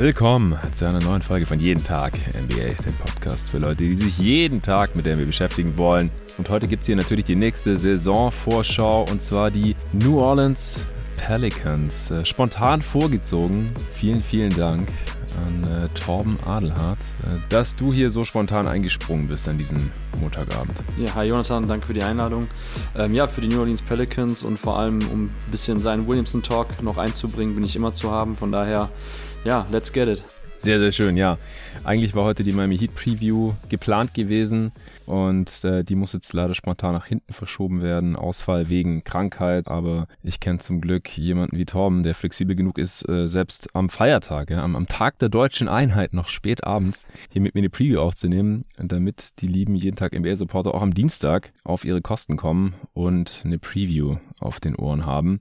Willkommen zu einer neuen Folge von Jeden Tag NBA, dem Podcast für Leute, die sich jeden Tag mit der NBA beschäftigen wollen. Und heute gibt es hier natürlich die nächste Saisonvorschau und zwar die New Orleans Pelicans. Äh, spontan vorgezogen. Vielen, vielen Dank an äh, Torben Adelhardt, äh, dass du hier so spontan eingesprungen bist an diesem Montagabend. Ja, hi Jonathan, danke für die Einladung. Ähm, ja, für die New Orleans Pelicans und vor allem, um ein bisschen seinen Williamson-Talk noch einzubringen, bin ich immer zu haben. Von daher, ja, let's get it. Sehr, sehr schön, ja. Eigentlich war heute die Miami Heat Preview geplant gewesen und äh, die muss jetzt leider spontan nach hinten verschoben werden. Ausfall wegen Krankheit, aber ich kenne zum Glück jemanden wie Torben, der flexibel genug ist, äh, selbst am Feiertag, ja, am, am Tag der deutschen Einheit noch spät abends hier mit mir eine Preview aufzunehmen, damit die lieben jeden Tag NBA-Supporter auch am Dienstag auf ihre Kosten kommen und eine Preview auf den Ohren haben.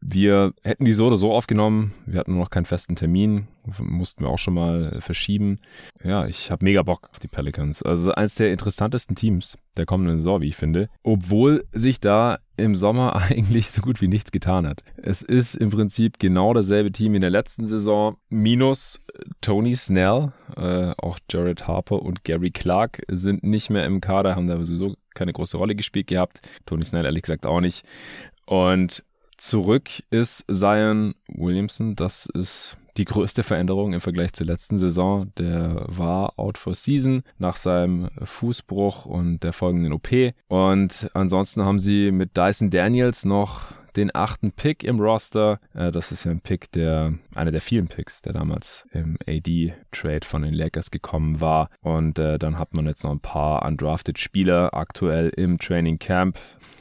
Wir hätten die so oder so aufgenommen. Wir hatten nur noch keinen festen Termin. Mussten wir auch schon mal verschieben. Ja, ich habe mega Bock auf die Pelicans. Also eines der interessantesten Teams der kommenden Saison, wie ich finde. Obwohl sich da im Sommer eigentlich so gut wie nichts getan hat. Es ist im Prinzip genau dasselbe Team in der letzten Saison. Minus Tony Snell. Äh, auch Jared Harper und Gary Clark sind nicht mehr im Kader, haben da sowieso keine große Rolle gespielt gehabt. Tony Snell ehrlich gesagt auch nicht. Und Zurück ist Zion Williamson. Das ist die größte Veränderung im Vergleich zur letzten Saison. Der war out for season nach seinem Fußbruch und der folgenden OP. Und ansonsten haben sie mit Dyson Daniels noch den achten Pick im Roster. Äh, das ist ja ein Pick, der einer der vielen Picks, der damals im AD-Trade von den Lakers gekommen war. Und äh, dann hat man jetzt noch ein paar undrafted Spieler aktuell im Training Camp.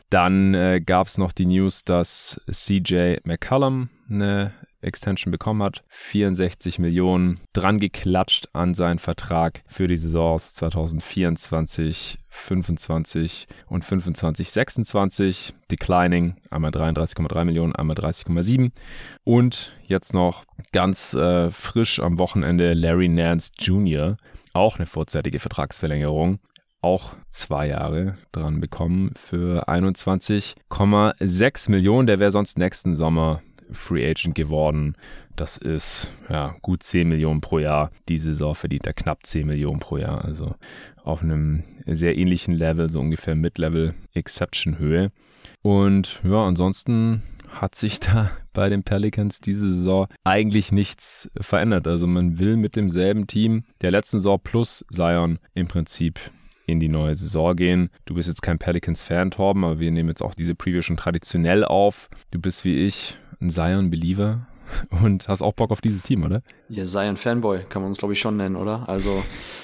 Dann äh, gab es noch die News, dass CJ McCallum eine Extension bekommen hat. 64 Millionen dran geklatscht an seinen Vertrag für die Saisons 2024, 25 und 25, 26. Declining, einmal 33,3 Millionen, einmal 30,7. Und jetzt noch ganz äh, frisch am Wochenende Larry Nance Jr., auch eine vorzeitige Vertragsverlängerung auch zwei Jahre dran bekommen für 21,6 Millionen. Der wäre sonst nächsten Sommer Free Agent geworden. Das ist ja gut 10 Millionen pro Jahr. Diese Saison verdient er knapp 10 Millionen pro Jahr. Also auf einem sehr ähnlichen Level, so ungefähr Mid-Level Exception Höhe. Und ja, ansonsten hat sich da bei den Pelicans diese Saison eigentlich nichts verändert. Also man will mit demselben Team der letzten Saison plus Zion im Prinzip in die neue Saison gehen. Du bist jetzt kein Pelicans-Fan, Torben, aber wir nehmen jetzt auch diese Preview schon traditionell auf. Du bist wie ich ein Zion-Believer und hast auch Bock auf dieses Team, oder? Ja, Zion Fanboy kann man uns, glaube ich, schon nennen, oder? Also,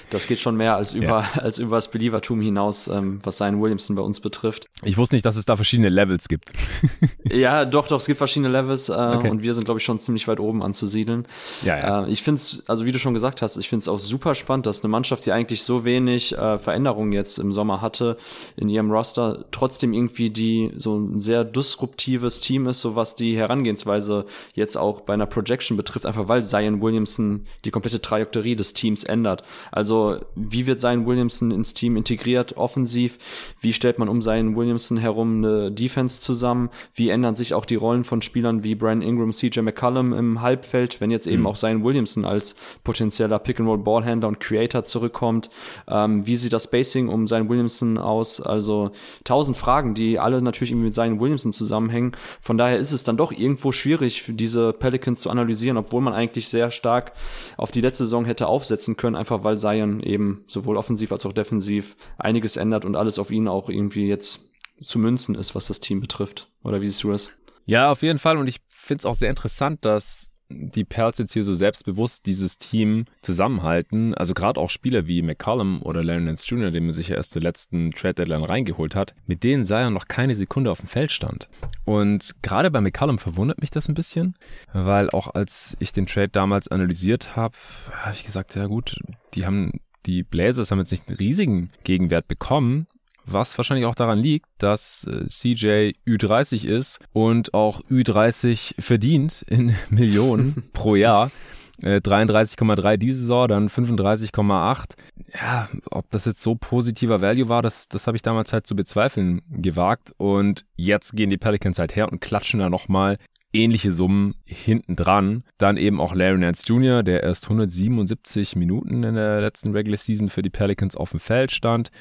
das geht schon mehr als über, ja. als über das Believertum hinaus, ähm, was Zion Williamson bei uns betrifft. Ich wusste nicht, dass es da verschiedene Levels gibt. ja, doch, doch, es gibt verschiedene Levels äh, okay. und wir sind, glaube ich, schon ziemlich weit oben anzusiedeln. Ja, ja. Äh, ich finde es, also wie du schon gesagt hast, ich finde es auch super spannend, dass eine Mannschaft, die eigentlich so wenig äh, Veränderungen jetzt im Sommer hatte in ihrem Roster, trotzdem irgendwie die so ein sehr disruptives Team ist, so was die Herangehensweise jetzt auch bei einer Projection betrifft, einfach weil Zion Williamson die komplette Trajektorie des Teams ändert. Also wie wird Zion Williamson ins Team integriert, offensiv? Wie stellt man um Zion Williamson herum eine Defense zusammen? Wie ändern sich auch die Rollen von Spielern wie Brian Ingram, CJ McCollum im Halbfeld, wenn jetzt eben mhm. auch Zion Williamson als potenzieller Pick-and-Roll-Ballhändler und Creator zurückkommt? Ähm, wie sieht das Spacing um Zion Williamson aus? Also tausend Fragen, die alle natürlich irgendwie mit Zion Williamson zusammenhängen. Von daher ist es dann doch irgendwo schwierig für diese Pelicans zu analysieren, obwohl man eigentlich sehr stark auf die letzte Saison hätte aufsetzen können, einfach weil Zion eben sowohl offensiv als auch defensiv einiges ändert und alles auf ihn auch irgendwie jetzt zu münzen ist, was das Team betrifft. Oder wie siehst du das? Ja, auf jeden Fall. Und ich finde es auch sehr interessant, dass die Perls jetzt hier so selbstbewusst dieses Team zusammenhalten. Also gerade auch Spieler wie McCollum oder Larry Nance Jr., den man sich ja erst zur letzten Trade Deadline reingeholt hat, mit denen sei er noch keine Sekunde auf dem Feld stand. Und gerade bei McCollum verwundert mich das ein bisschen, weil auch als ich den Trade damals analysiert habe, habe ich gesagt, ja gut, die haben die Blazers haben jetzt nicht einen riesigen Gegenwert bekommen, was wahrscheinlich auch daran liegt, dass äh, CJ Ü30 ist und auch Ü30 verdient in Millionen pro Jahr. 33,3 äh, diese Saison, dann 35,8. Ja, ob das jetzt so positiver Value war, das, das habe ich damals halt zu bezweifeln gewagt. Und jetzt gehen die Pelicans halt her und klatschen da nochmal ähnliche Summen hinten dran. Dann eben auch Larry Nance Jr., der erst 177 Minuten in der letzten Regular Season für die Pelicans auf dem Feld stand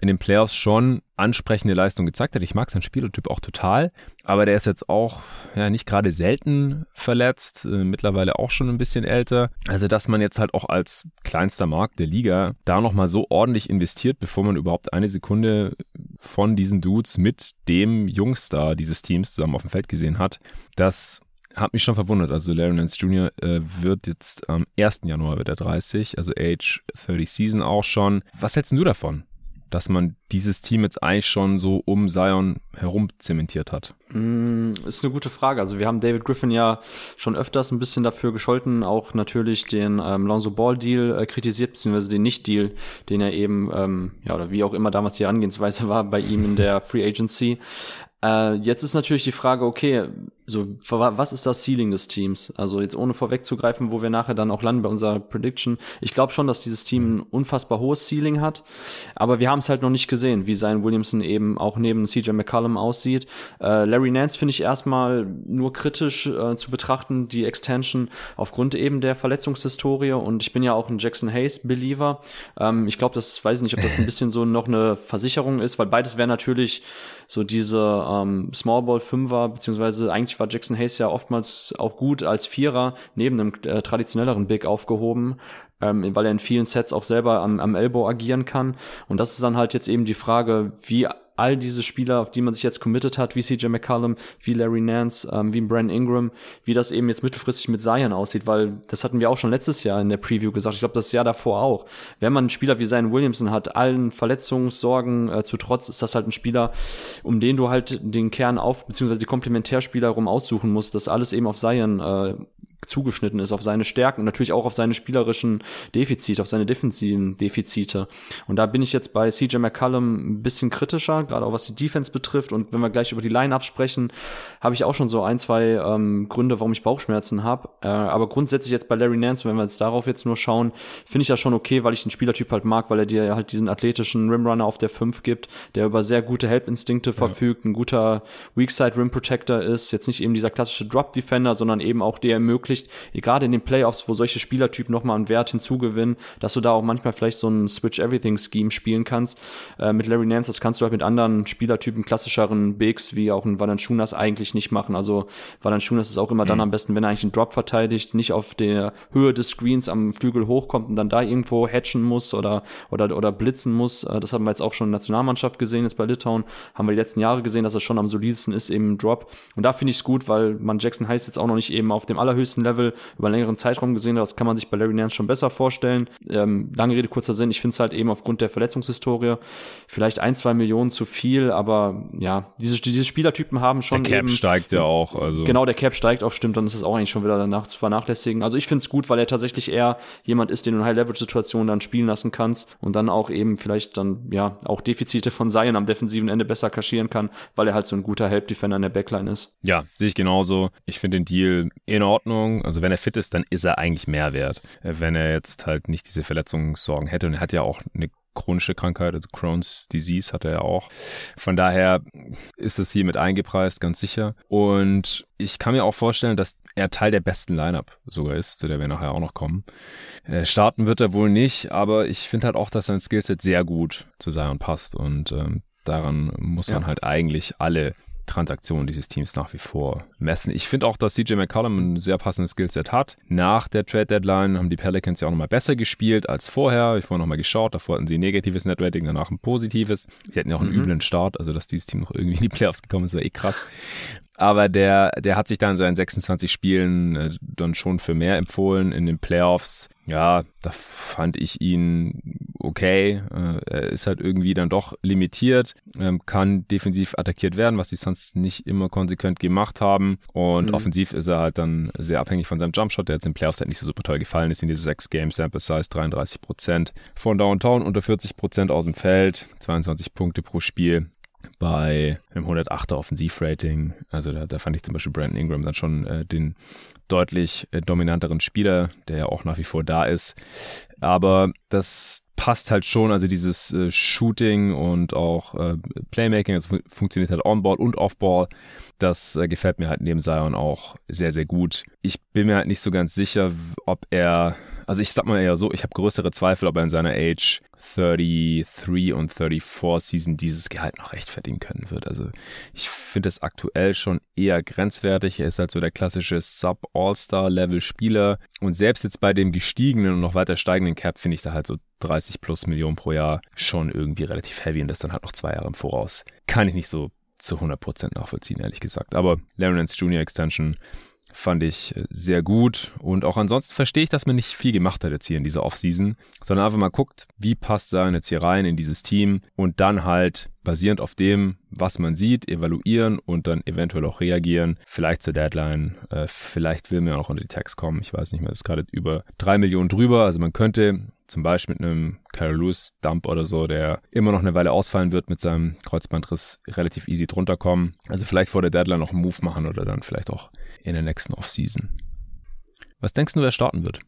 in den Playoffs schon ansprechende Leistung gezeigt hat. Ich mag seinen Spielertyp auch total, aber der ist jetzt auch ja nicht gerade selten verletzt, äh, mittlerweile auch schon ein bisschen älter. Also dass man jetzt halt auch als kleinster Markt der Liga da nochmal so ordentlich investiert, bevor man überhaupt eine Sekunde von diesen Dudes mit dem Jungstar dieses Teams zusammen auf dem Feld gesehen hat, das hat mich schon verwundert. Also Larry Nance Jr. Äh, wird jetzt am 1. Januar wird er 30, also Age 30 Season auch schon. Was hältst du davon? Dass man dieses Team jetzt eigentlich schon so um Zion herum zementiert hat? Mm, ist eine gute Frage. Also wir haben David Griffin ja schon öfters ein bisschen dafür gescholten, auch natürlich den ähm, Lonzo Ball Deal äh, kritisiert, beziehungsweise den Nicht-Deal, den er eben, ähm, ja, oder wie auch immer damals die Angehensweise war bei ihm in der Free Agency. Äh, jetzt ist natürlich die Frage, okay, so, was ist das Ceiling des Teams? Also jetzt ohne vorwegzugreifen, wo wir nachher dann auch landen bei unserer Prediction. Ich glaube schon, dass dieses Team ein unfassbar hohes Ceiling hat, aber wir haben es halt noch nicht gesehen, wie sein Williamson eben auch neben CJ McCollum aussieht. Äh, Larry Nance finde ich erstmal nur kritisch äh, zu betrachten, die Extension aufgrund eben der Verletzungshistorie und ich bin ja auch ein Jackson Hayes Believer. Ähm, ich glaube, das weiß nicht, ob das ein bisschen so noch eine Versicherung ist, weil beides wäre natürlich so diese ähm, Small Ball Fünfer, beziehungsweise eigentlich war Jackson Hayes ja oftmals auch gut als Vierer neben einem äh, traditionelleren Big aufgehoben, ähm, weil er in vielen Sets auch selber am, am Elbow agieren kann. Und das ist dann halt jetzt eben die Frage, wie all diese Spieler, auf die man sich jetzt committed hat, wie CJ McCallum, wie Larry Nance, ähm, wie Brandon Ingram, wie das eben jetzt mittelfristig mit Zion aussieht, weil das hatten wir auch schon letztes Jahr in der Preview gesagt. Ich glaube, das Jahr davor auch. Wenn man einen Spieler wie Zion Williamson hat, allen Verletzungssorgen äh, zu trotz, ist das halt ein Spieler, um den du halt den Kern auf, beziehungsweise die Komplementärspieler rum aussuchen musst, das alles eben auf Zion äh, zugeschnitten ist auf seine Stärken und natürlich auch auf seine spielerischen Defizite, auf seine defensiven Defizite. Und da bin ich jetzt bei CJ McCallum ein bisschen kritischer, gerade auch was die Defense betrifft. Und wenn wir gleich über die Line-Up sprechen, habe ich auch schon so ein, zwei ähm, Gründe, warum ich Bauchschmerzen habe. Äh, aber grundsätzlich jetzt bei Larry Nance, wenn wir jetzt darauf jetzt nur schauen, finde ich das schon okay, weil ich den Spielertyp halt mag, weil er dir halt diesen athletischen Rimrunner auf der 5 gibt, der über sehr gute Help-Instinkte ja. verfügt, ein guter Weakside Rim Protector ist, jetzt nicht eben dieser klassische Drop-Defender, sondern eben auch der ermöglicht, ermöglicht, gerade in den Playoffs, wo solche Spielertypen nochmal einen Wert hinzugewinnen, dass du da auch manchmal vielleicht so ein Switch-Everything-Scheme spielen kannst. Äh, mit Larry Nance, das kannst du halt mit anderen Spielertypen, klassischeren Bigs, wie auch ein Valanciunas eigentlich nicht machen. Also Valanciunas ist auch immer mhm. dann am besten, wenn er eigentlich einen Drop verteidigt, nicht auf der Höhe des Screens am Flügel hochkommt und dann da irgendwo hatchen muss oder, oder, oder blitzen muss. Äh, das haben wir jetzt auch schon in der Nationalmannschaft gesehen, jetzt bei Litauen. Haben wir die letzten Jahre gesehen, dass er schon am solidsten ist im Drop. Und da finde ich es gut, weil man Jackson heißt jetzt auch noch nicht eben auf dem allerhöchsten Level über einen längeren Zeitraum gesehen hat. Das kann man sich bei Larry Nance schon besser vorstellen. Ähm, lange Rede, kurzer Sinn. Ich finde es halt eben aufgrund der Verletzungshistorie vielleicht ein, zwei Millionen zu viel, aber ja, diese, diese Spielertypen haben schon Der Cap eben, steigt ja auch. Also. Genau, der Cap steigt auch, stimmt. Dann ist es auch eigentlich schon wieder danach zu vernachlässigen. Also ich finde es gut, weil er tatsächlich eher jemand ist, den du in High-Leverage-Situationen dann spielen lassen kannst und dann auch eben vielleicht dann, ja, auch Defizite von Zion am defensiven Ende besser kaschieren kann, weil er halt so ein guter Help-Defender in der Backline ist. Ja, sehe ich genauso. Ich finde den Deal in Ordnung. Also wenn er fit ist, dann ist er eigentlich mehr wert. Äh, wenn er jetzt halt nicht diese Verletzungssorgen hätte und er hat ja auch eine chronische Krankheit, also Crohn's Disease hat er ja auch. Von daher ist es hier mit eingepreist, ganz sicher. Und ich kann mir auch vorstellen, dass er Teil der besten Lineup sogar ist, zu der wir nachher auch noch kommen. Äh, starten wird er wohl nicht, aber ich finde halt auch, dass sein Skillset sehr gut zu Zion passt und ähm, daran muss man ja. halt eigentlich alle Transaktionen dieses Teams nach wie vor messen. Ich finde auch, dass CJ McCollum ein sehr passendes Skillset hat. Nach der Trade Deadline haben die Pelicans ja auch nochmal besser gespielt als vorher. Ich vorher nochmal geschaut, davor hatten sie ein negatives Netrating, danach ein positives. Sie hatten ja auch einen mhm. üblen Start, also dass dieses Team noch irgendwie in die Playoffs gekommen ist, war eh krass. Aber der, der hat sich dann in seinen 26 Spielen äh, dann schon für mehr empfohlen in den Playoffs. Ja, da fand ich ihn okay. Äh, er ist halt irgendwie dann doch limitiert, ähm, kann defensiv attackiert werden, was die Suns nicht immer konsequent gemacht haben. Und mhm. offensiv ist er halt dann sehr abhängig von seinem Jumpshot, der jetzt in den Playoffs halt nicht so super toll gefallen ist in diese 6 Game Sample Size, 33 Prozent von Downtown, unter 40 Prozent aus dem Feld, 22 Punkte pro Spiel bei einem 108er Offensivrating. Also da, da fand ich zum Beispiel Brandon Ingram dann schon äh, den deutlich äh, dominanteren Spieler, der ja auch nach wie vor da ist. Aber das passt halt schon, also dieses äh, Shooting und auch äh, Playmaking, das also funktioniert halt on-ball und off-ball. Das äh, gefällt mir halt neben Zion auch sehr, sehr gut. Ich bin mir halt nicht so ganz sicher, ob er, also ich sag mal eher so, ich habe größere Zweifel, ob er in seiner Age 33 und 34 Season dieses Gehalt noch rechtfertigen können wird. Also ich finde es aktuell schon eher grenzwertig. Er ist halt so der klassische Sub-All-Star-Level-Spieler. Und selbst jetzt bei dem gestiegenen und noch weiter steigenden Cap finde ich da halt so 30 plus Millionen pro Jahr schon irgendwie relativ heavy und das dann halt noch zwei Jahre im Voraus. Kann ich nicht so zu 100% nachvollziehen, ehrlich gesagt. Aber Larry Nance Junior Extension fand ich äh, sehr gut. Und auch ansonsten verstehe ich, dass man nicht viel gemacht hat jetzt hier in dieser Offseason, sondern einfach mal guckt, wie passt er jetzt hier rein in dieses Team und dann halt basierend auf dem, was man sieht, evaluieren und dann eventuell auch reagieren. Vielleicht zur Deadline, äh, vielleicht will man auch unter die Tags kommen. Ich weiß nicht mehr, es ist gerade über drei Millionen drüber. Also man könnte zum Beispiel mit einem Kyle Lewis Dump oder so, der immer noch eine Weile ausfallen wird mit seinem Kreuzbandriss, relativ easy drunter kommen. Also vielleicht vor der Deadline noch einen Move machen oder dann vielleicht auch in der nächsten Offseason. Was denkst du, wer starten wird?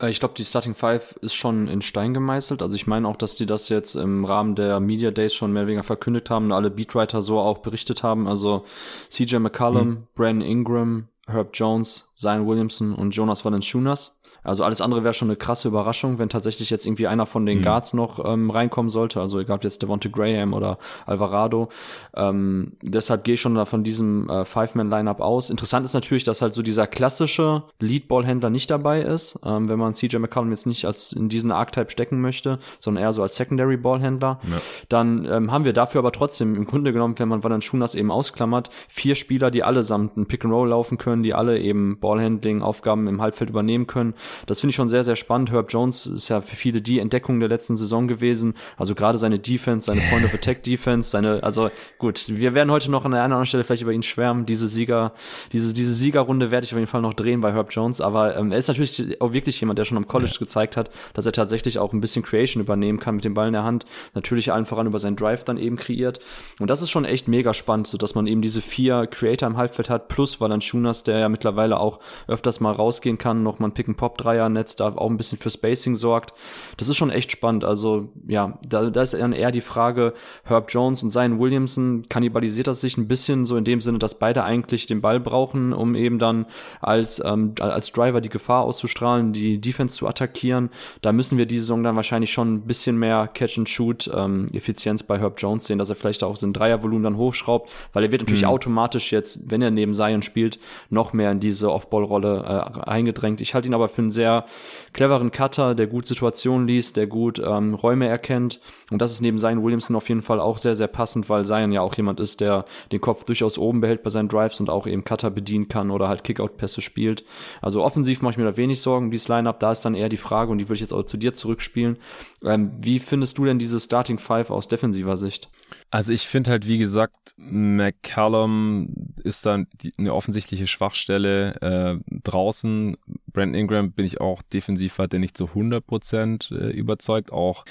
Äh, ich glaube, die Starting Five ist schon in Stein gemeißelt. Also ich meine auch, dass die das jetzt im Rahmen der Media Days schon mehr oder weniger verkündet haben und alle Beatwriter so auch berichtet haben. Also CJ McCallum, mhm. Brandon Ingram, Herb Jones, Zion Williamson und Jonas Valanciunas. Also alles andere wäre schon eine krasse Überraschung, wenn tatsächlich jetzt irgendwie einer von den mhm. Guards noch ähm, reinkommen sollte. Also egal ob jetzt Devonte Graham oder Alvarado. Ähm, deshalb gehe ich schon da von diesem äh, Five-Man-Lineup aus. Interessant ist natürlich, dass halt so dieser klassische Lead-Ball-Händler nicht dabei ist, ähm, wenn man CJ McCollum jetzt nicht als in diesen Archetype stecken möchte, sondern eher so als Secondary-Ball-Händler. Ja. Dann ähm, haben wir dafür aber trotzdem im Grunde genommen, wenn man Valanciunas eben ausklammert, vier Spieler, die allesamt ein Pick-and-Roll laufen können, die alle eben Ballhandling-Aufgaben im Halbfeld übernehmen können. Das finde ich schon sehr, sehr spannend. Herb Jones ist ja für viele die Entdeckung der letzten Saison gewesen. Also gerade seine Defense, seine Point of Attack Defense, seine, also gut, wir werden heute noch an einer anderen Stelle vielleicht über ihn schwärmen. Diese Sieger, diese, diese Siegerrunde werde ich auf jeden Fall noch drehen bei Herb Jones. Aber ähm, er ist natürlich auch wirklich jemand, der schon am College ja. gezeigt hat, dass er tatsächlich auch ein bisschen Creation übernehmen kann mit dem Ball in der Hand. Natürlich allen voran über seinen Drive dann eben kreiert. Und das ist schon echt mega spannend, so dass man eben diese vier Creator im Halbfeld hat, plus Valanciunas, der ja mittlerweile auch öfters mal rausgehen kann, noch mal ein Pick-and-Pop Dreiernetz da auch ein bisschen für Spacing sorgt. Das ist schon echt spannend. Also ja, da, da ist dann eher die Frage, Herb Jones und Zion Williamson, kannibalisiert das sich ein bisschen so in dem Sinne, dass beide eigentlich den Ball brauchen, um eben dann als, ähm, als Driver die Gefahr auszustrahlen, die Defense zu attackieren. Da müssen wir diese Saison dann wahrscheinlich schon ein bisschen mehr Catch-and-Shoot-Effizienz ähm, bei Herb Jones sehen, dass er vielleicht auch sein Dreiervolumen dann hochschraubt, weil er wird natürlich mhm. automatisch jetzt, wenn er neben Zion spielt, noch mehr in diese Off-Ball-Rolle äh, eingedrängt. Ich halte ihn aber für einen sehr cleveren Cutter, der gut Situationen liest, der gut ähm, Räume erkennt. Und das ist neben Zion Williamson auf jeden Fall auch sehr, sehr passend, weil Zion ja auch jemand ist, der den Kopf durchaus oben behält bei seinen Drives und auch eben Cutter bedienen kann oder halt Kickout-Pässe spielt. Also offensiv mache ich mir da wenig Sorgen, dieses Lineup. Da ist dann eher die Frage, und die würde ich jetzt auch zu dir zurückspielen. Ähm, wie findest du denn diese Starting Five aus defensiver Sicht? Also ich finde halt, wie gesagt, McCallum ist dann eine offensichtliche Schwachstelle äh, draußen. Brandon Ingram bin ich auch defensiv halt nicht zu 100% äh, überzeugt, auch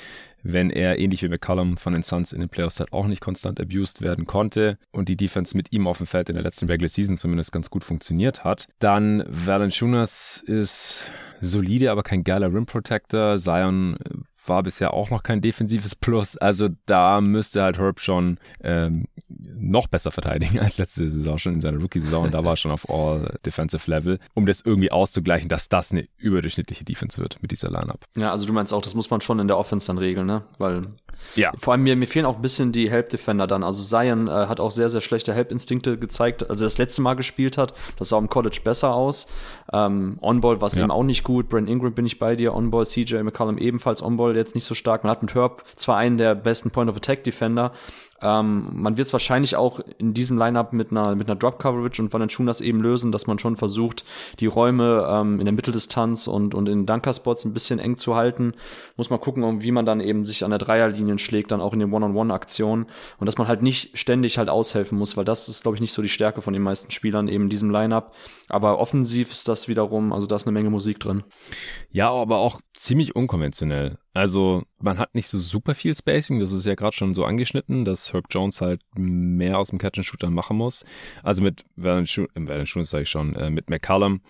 wenn er ähnlich wie McCallum von den Suns in den Playoffs halt auch nicht konstant abused werden konnte und die Defense mit ihm auf dem Feld in der letzten Regular Season zumindest ganz gut funktioniert hat. Dann Valanciunas ist solide, aber kein geiler Rim Protector. Zion war bisher auch noch kein defensives Plus. Also da müsste halt Herb schon ähm, noch besser verteidigen als letzte Saison schon in seiner Rookie-Saison. Und da war schon auf All Defensive Level, um das irgendwie auszugleichen, dass das eine überdurchschnittliche Defense wird mit dieser Lineup. Ja, also du meinst auch, das muss man schon in der Offense dann regeln, ne? Weil ja. Vor allem mir, mir fehlen auch ein bisschen die Help-Defender dann. Also Zion äh, hat auch sehr, sehr schlechte Help-Instinkte gezeigt, als er das letzte Mal gespielt hat. Das sah im College besser aus. Ähm, On-Ball war es ja. eben auch nicht gut. Brent Ingram bin ich bei dir. On-Ball, CJ McCollum ebenfalls On-Ball jetzt nicht so stark. Man hat mit Herb zwar einen der besten Point-of-Attack-Defender, ähm, man wird es wahrscheinlich auch in diesem Lineup mit einer, mit einer Drop-Coverage und Valanciunas eben lösen, dass man schon versucht, die Räume ähm, in der Mitteldistanz und, und in Dunker-Spots ein bisschen eng zu halten. Muss man gucken, wie man dann eben sich an der Dreierlinie schlägt, dann auch in den One-on-One-Aktionen. Und dass man halt nicht ständig halt aushelfen muss, weil das ist, glaube ich, nicht so die Stärke von den meisten Spielern eben in diesem Lineup. Aber offensiv ist das wiederum, also da ist eine Menge Musik drin. Ja, aber auch ziemlich unkonventionell. Also man hat nicht so super viel Spacing, das ist ja gerade schon so angeschnitten, dass Herb Jones halt mehr aus dem Catch-and-Shooter machen muss. Also mit Valanciunas, äh, sage ich schon, äh, mit McCallum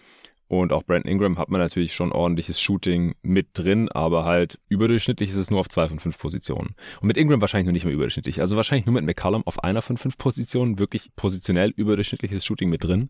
Und auch Brandon Ingram hat man natürlich schon ordentliches Shooting mit drin, aber halt überdurchschnittlich ist es nur auf zwei von fünf Positionen. Und mit Ingram wahrscheinlich noch nicht mehr überdurchschnittlich. Also wahrscheinlich nur mit McCallum auf einer von fünf Positionen wirklich positionell überdurchschnittliches Shooting mit drin.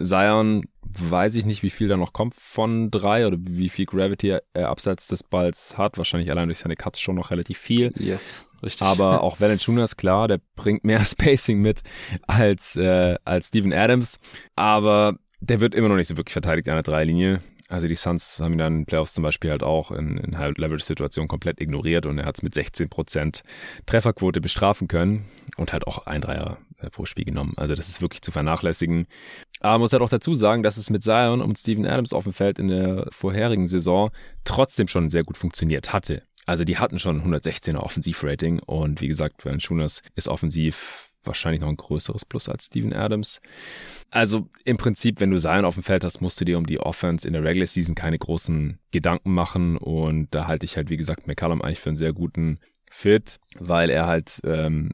Zion weiß ich nicht, wie viel da noch kommt von drei oder wie viel Gravity er abseits des Balls hat. Wahrscheinlich allein durch seine Cuts schon noch relativ viel. Yes. Richtig. Aber auch Valanciunas, klar, der bringt mehr Spacing mit als, äh, als Steven Adams. Aber der wird immer noch nicht so wirklich verteidigt an der Dreilinie. Also die Suns haben ihn dann in Playoffs zum Beispiel halt auch in, in High-Leverage-Situationen komplett ignoriert und er hat es mit 16% Trefferquote bestrafen können und halt auch ein Dreier äh, pro Spiel genommen. Also das ist wirklich zu vernachlässigen. Aber man muss halt auch dazu sagen, dass es mit Zion und Steven Adams auf dem Feld in der vorherigen Saison trotzdem schon sehr gut funktioniert hatte. Also die hatten schon 116er Offensivrating und wie gesagt, Valanciunas ist offensiv wahrscheinlich noch ein größeres Plus als Steven Adams. Also im Prinzip, wenn du Zion auf dem Feld hast, musst du dir um die Offense in der Regular Season keine großen Gedanken machen. Und da halte ich halt, wie gesagt, McCallum eigentlich für einen sehr guten Fit, weil er halt, ähm,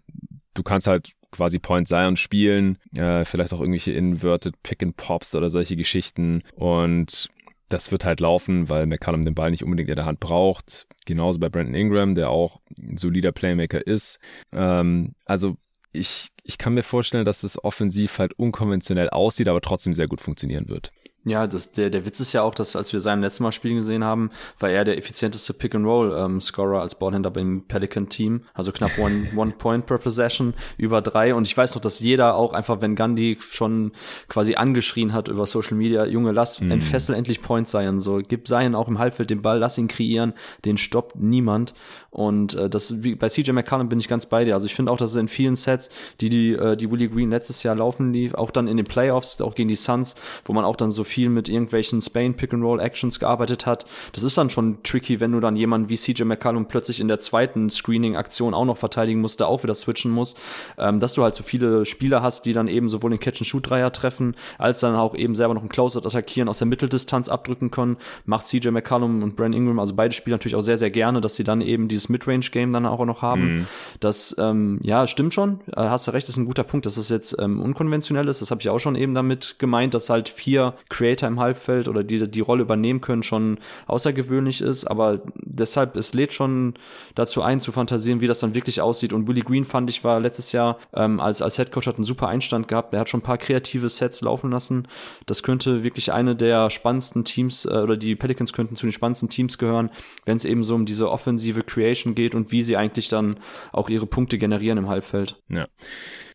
du kannst halt quasi Point Zion spielen, äh, vielleicht auch irgendwelche Inverted Pick and Pops oder solche Geschichten. Und das wird halt laufen, weil McCallum den Ball nicht unbedingt in der Hand braucht. Genauso bei Brandon Ingram, der auch ein solider Playmaker ist. Ähm, also ich, ich kann mir vorstellen, dass es offensiv halt unkonventionell aussieht, aber trotzdem sehr gut funktionieren wird. Ja, das, der, der Witz ist ja auch, dass als wir seinem letzten Mal spielen gesehen haben, war er der effizienteste Pick-and-Roll-Scorer ähm, als Ballhändler beim Pelican-Team. Also knapp one, one Point per Possession, über drei. Und ich weiß noch, dass jeder auch einfach, wenn Gandhi schon quasi angeschrien hat über Social Media, Junge, lass mm. entfessel endlich Point sein. So, gib Zion auch im Halbfeld den Ball, lass ihn kreieren, den stoppt niemand. Und äh, das wie bei CJ McCollum bin ich ganz bei dir. Also ich finde auch, dass es in vielen Sets, die die, äh, die Willie Green letztes Jahr laufen lief, auch dann in den Playoffs, auch gegen die Suns, wo man auch dann so viel mit irgendwelchen Spain Pick and Roll Actions gearbeitet hat. Das ist dann schon tricky, wenn du dann jemanden wie CJ McCollum plötzlich in der zweiten Screening Aktion auch noch verteidigen musst, der auch wieder switchen muss, ähm, dass du halt so viele Spieler hast, die dann eben sowohl den Catch and Shoot Dreier treffen, als dann auch eben selber noch einen Closeout attackieren, aus der Mitteldistanz abdrücken können. Macht CJ McCollum und Brand Ingram, also beide Spieler natürlich auch sehr sehr gerne, dass sie dann eben dieses dieses Midrange-Game dann auch noch haben. Mhm. Das, ähm, ja, stimmt schon. Äh, hast du recht, ist ein guter Punkt, dass es jetzt ähm, unkonventionell ist. Das habe ich auch schon eben damit gemeint, dass halt vier Creator im Halbfeld oder die die Rolle übernehmen können, schon außergewöhnlich ist. Aber deshalb, es lädt schon dazu ein, zu fantasieren, wie das dann wirklich aussieht. Und Willie Green fand ich war letztes Jahr ähm, als, als Headcoach hat einen super Einstand gehabt. Er hat schon ein paar kreative Sets laufen lassen. Das könnte wirklich eine der spannendsten Teams äh, oder die Pelicans könnten zu den spannendsten Teams gehören, wenn es eben so um diese offensive Creation Creation geht und wie sie eigentlich dann auch ihre Punkte generieren im Halbfeld. Ja.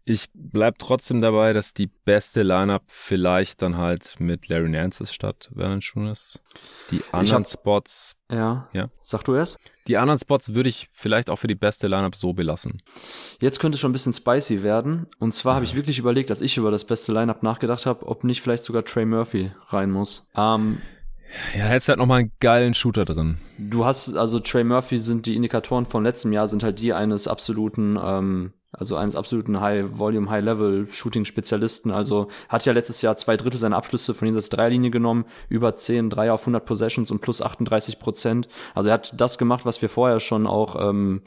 Ich bleib trotzdem dabei, dass die beste Lineup vielleicht dann halt mit Larry Nance ist statt Valanciunas. Die anderen hab, Spots. Ja. Ja. Sag du erst? Die anderen Spots würde ich vielleicht auch für die beste Lineup so belassen. Jetzt könnte es schon ein bisschen spicy werden. Und zwar ja. habe ich wirklich überlegt, als ich über das beste Lineup nachgedacht habe, ob nicht vielleicht sogar Trey Murphy rein muss. Ähm, ja, hättest halt nochmal einen geilen Shooter drin. Du hast, also Trey Murphy sind die Indikatoren von letztem Jahr, sind halt die eines absoluten ähm, also eines absoluten High-Volume, High-Level-Shooting-Spezialisten. Also hat ja letztes Jahr zwei Drittel seiner Abschlüsse von jenseits Dreierlinie genommen, über 10 Dreier auf 100 Possessions und plus 38 Prozent. Also er hat das gemacht, was wir vorher schon auch ähm,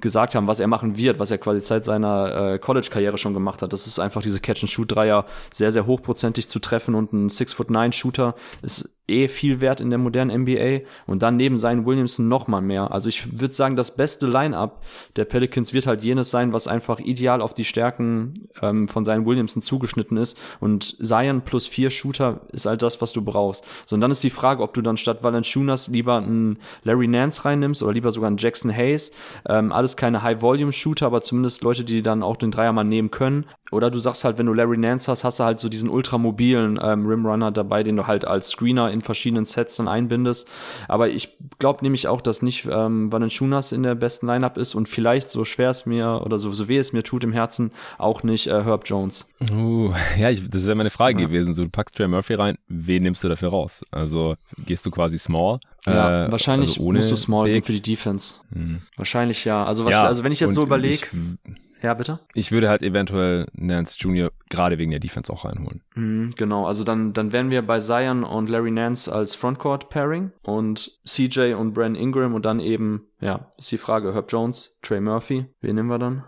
gesagt haben, was er machen wird, was er quasi seit seiner äh, College-Karriere schon gemacht hat. Das ist einfach diese Catch-and-Shoot-Dreier sehr, sehr hochprozentig zu treffen und ein 6'9-Shooter ist eh viel wert in der modernen NBA und dann neben seinen Williamson noch mal mehr. Also ich würde sagen, das beste Line-up der Pelicans wird halt jenes sein, was einfach ideal auf die Stärken ähm, von seinen Williamson zugeschnitten ist und Zion plus vier Shooter ist halt das, was du brauchst. So und dann ist die Frage, ob du dann statt Valanciunas lieber einen Larry Nance reinnimmst oder lieber sogar einen Jackson Hayes. Ähm, alles keine High-Volume-Shooter, aber zumindest Leute, die dann auch den Dreier mal nehmen können. Oder du sagst halt, wenn du Larry Nance hast, hast du halt so diesen ultramobilen ähm, Rimrunner dabei, den du halt als Screener in verschiedenen Sets dann einbindest. Aber ich glaube nämlich auch, dass nicht ähm, Valanciunas in der besten Lineup ist und vielleicht, so schwer es mir oder so, so weh es mir tut im Herzen, auch nicht äh, Herb Jones. Uh, ja, ich, das wäre meine Frage ja. gewesen. So, du packst Trey Murphy rein, wen nimmst du dafür raus? Also gehst du quasi small? Ja, äh, wahrscheinlich also musst du small Big. für die Defense. Hm. Wahrscheinlich ja. Also, was, ja, also wenn ich jetzt so überlege. Ja, bitte? Ich würde halt eventuell Nance Jr. gerade wegen der Defense auch reinholen. Mhm, genau, also dann, dann wären wir bei Zion und Larry Nance als Frontcourt-Pairing und CJ und Brandon Ingram und dann eben, ja, ist die Frage, Herb Jones, Trey Murphy, wen nehmen wir dann?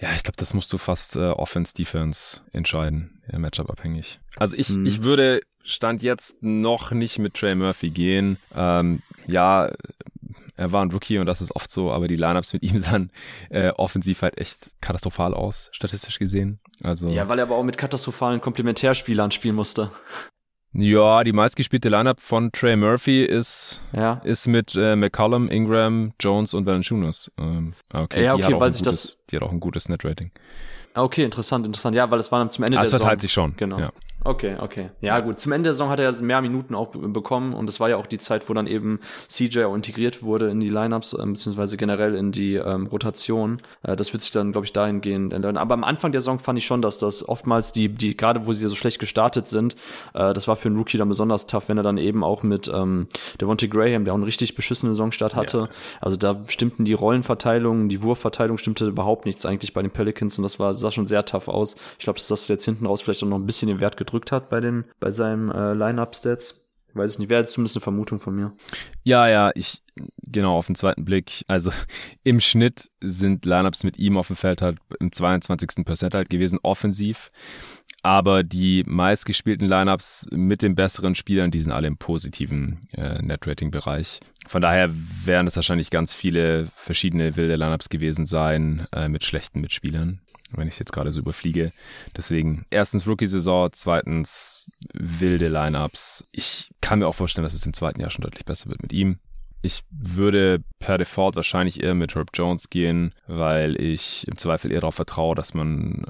Ja, ich glaube, das musst du fast äh, Offense-Defense entscheiden, ja, Matchup abhängig. Also ich, hm. ich würde Stand jetzt noch nicht mit Trey Murphy gehen. Ähm, ja, er war ein Rookie und das ist oft so, aber die Lineups mit ihm sahen äh, offensiv halt echt katastrophal aus, statistisch gesehen. Also ja, weil er aber auch mit katastrophalen Komplementärspielern spielen musste. Ja, die meistgespielte Lineup von Trey Murphy ist, ja. ist mit äh, McCollum, Ingram, Jones und Valanciunas. Ähm, okay, ja, okay, weil sich gutes, das. Die hat auch ein gutes Net-Rating. Okay, interessant, interessant. Ja, weil es war zum Ende ah, der Saison. verteilt sich schon. Genau. Ja. Okay, okay. Ja, gut. Zum Ende der Saison hat er mehr Minuten auch bekommen und es war ja auch die Zeit, wo dann eben CJ auch integriert wurde in die Lineups, äh, beziehungsweise generell in die ähm, Rotation. Äh, das wird sich dann, glaube ich, dahingehend ändern. Aber am Anfang der Saison fand ich schon, dass das oftmals die, die, gerade wo sie so schlecht gestartet sind, äh, das war für einen Rookie dann besonders tough, wenn er dann eben auch mit ähm, Devontae Graham, der auch einen richtig beschissenen Saisonstart hatte. Ja. Also da stimmten die Rollenverteilungen, die Wurfverteilung stimmte überhaupt nichts eigentlich bei den Pelicans und das war, sah schon sehr tough aus. Ich glaube, dass das jetzt hinten raus vielleicht auch noch ein bisschen den Wert gedrückt hat bei den bei seinem äh, Line-Up-Stats. Weiß ich nicht, wäre jetzt zumindest eine Vermutung von mir. Ja, ja, ich, genau, auf den zweiten Blick. Also im Schnitt sind Lineups mit ihm auf dem Feld halt im 22. Percent halt gewesen, offensiv. Aber die meistgespielten Lineups mit den besseren Spielern, die sind alle im positiven äh, Net-Rating-Bereich. Von daher werden es wahrscheinlich ganz viele verschiedene wilde Lineups gewesen sein äh, mit schlechten Mitspielern, wenn ich jetzt gerade so überfliege. Deswegen erstens Rookie-Saison, zweitens wilde Lineups. Ich kann mir auch vorstellen, dass es im zweiten Jahr schon deutlich besser wird mit ihm. Ich würde per Default wahrscheinlich eher mit Herb Jones gehen, weil ich im Zweifel eher darauf vertraue, dass man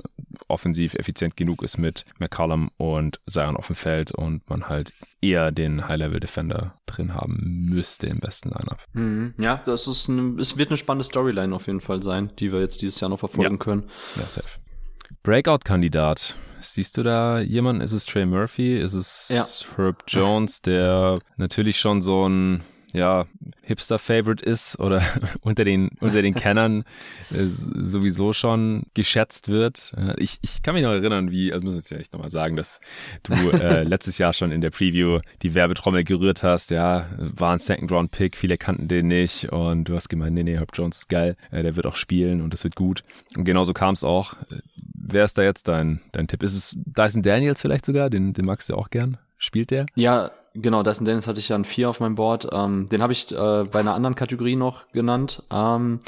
offensiv effizient genug ist mit McCallum und Zion auf dem Feld und man halt eher den High-Level-Defender drin haben müsste im besten Lineup. Mhm. Ja, das ist eine, es wird eine spannende Storyline auf jeden Fall sein, die wir jetzt dieses Jahr noch verfolgen ja. können. Ja, safe. Breakout-Kandidat. Siehst du da jemanden? Ist es Trey Murphy? Ist es ja. Herb Jones, der natürlich schon so ein ja, Hipster-Favorite ist oder unter den, unter den Kennern äh, sowieso schon geschätzt wird. Ich, ich kann mich noch erinnern, wie, also muss ich jetzt echt nochmal sagen, dass du äh, letztes Jahr schon in der Preview die Werbetrommel gerührt hast, ja, war ein Second-Round-Pick, viele kannten den nicht und du hast gemeint, nee, nee, Herb Jones ist geil, äh, der wird auch spielen und das wird gut. Und genauso kam es auch. Wer ist da jetzt dein, dein Tipp? Ist es Dyson Daniels vielleicht sogar? Den, den magst du auch gern? Spielt der? Ja, Genau, Dyson Dennis hatte ich ja ein vier auf meinem Board. Ähm, den habe ich äh, bei einer anderen Kategorie noch genannt. Ähm,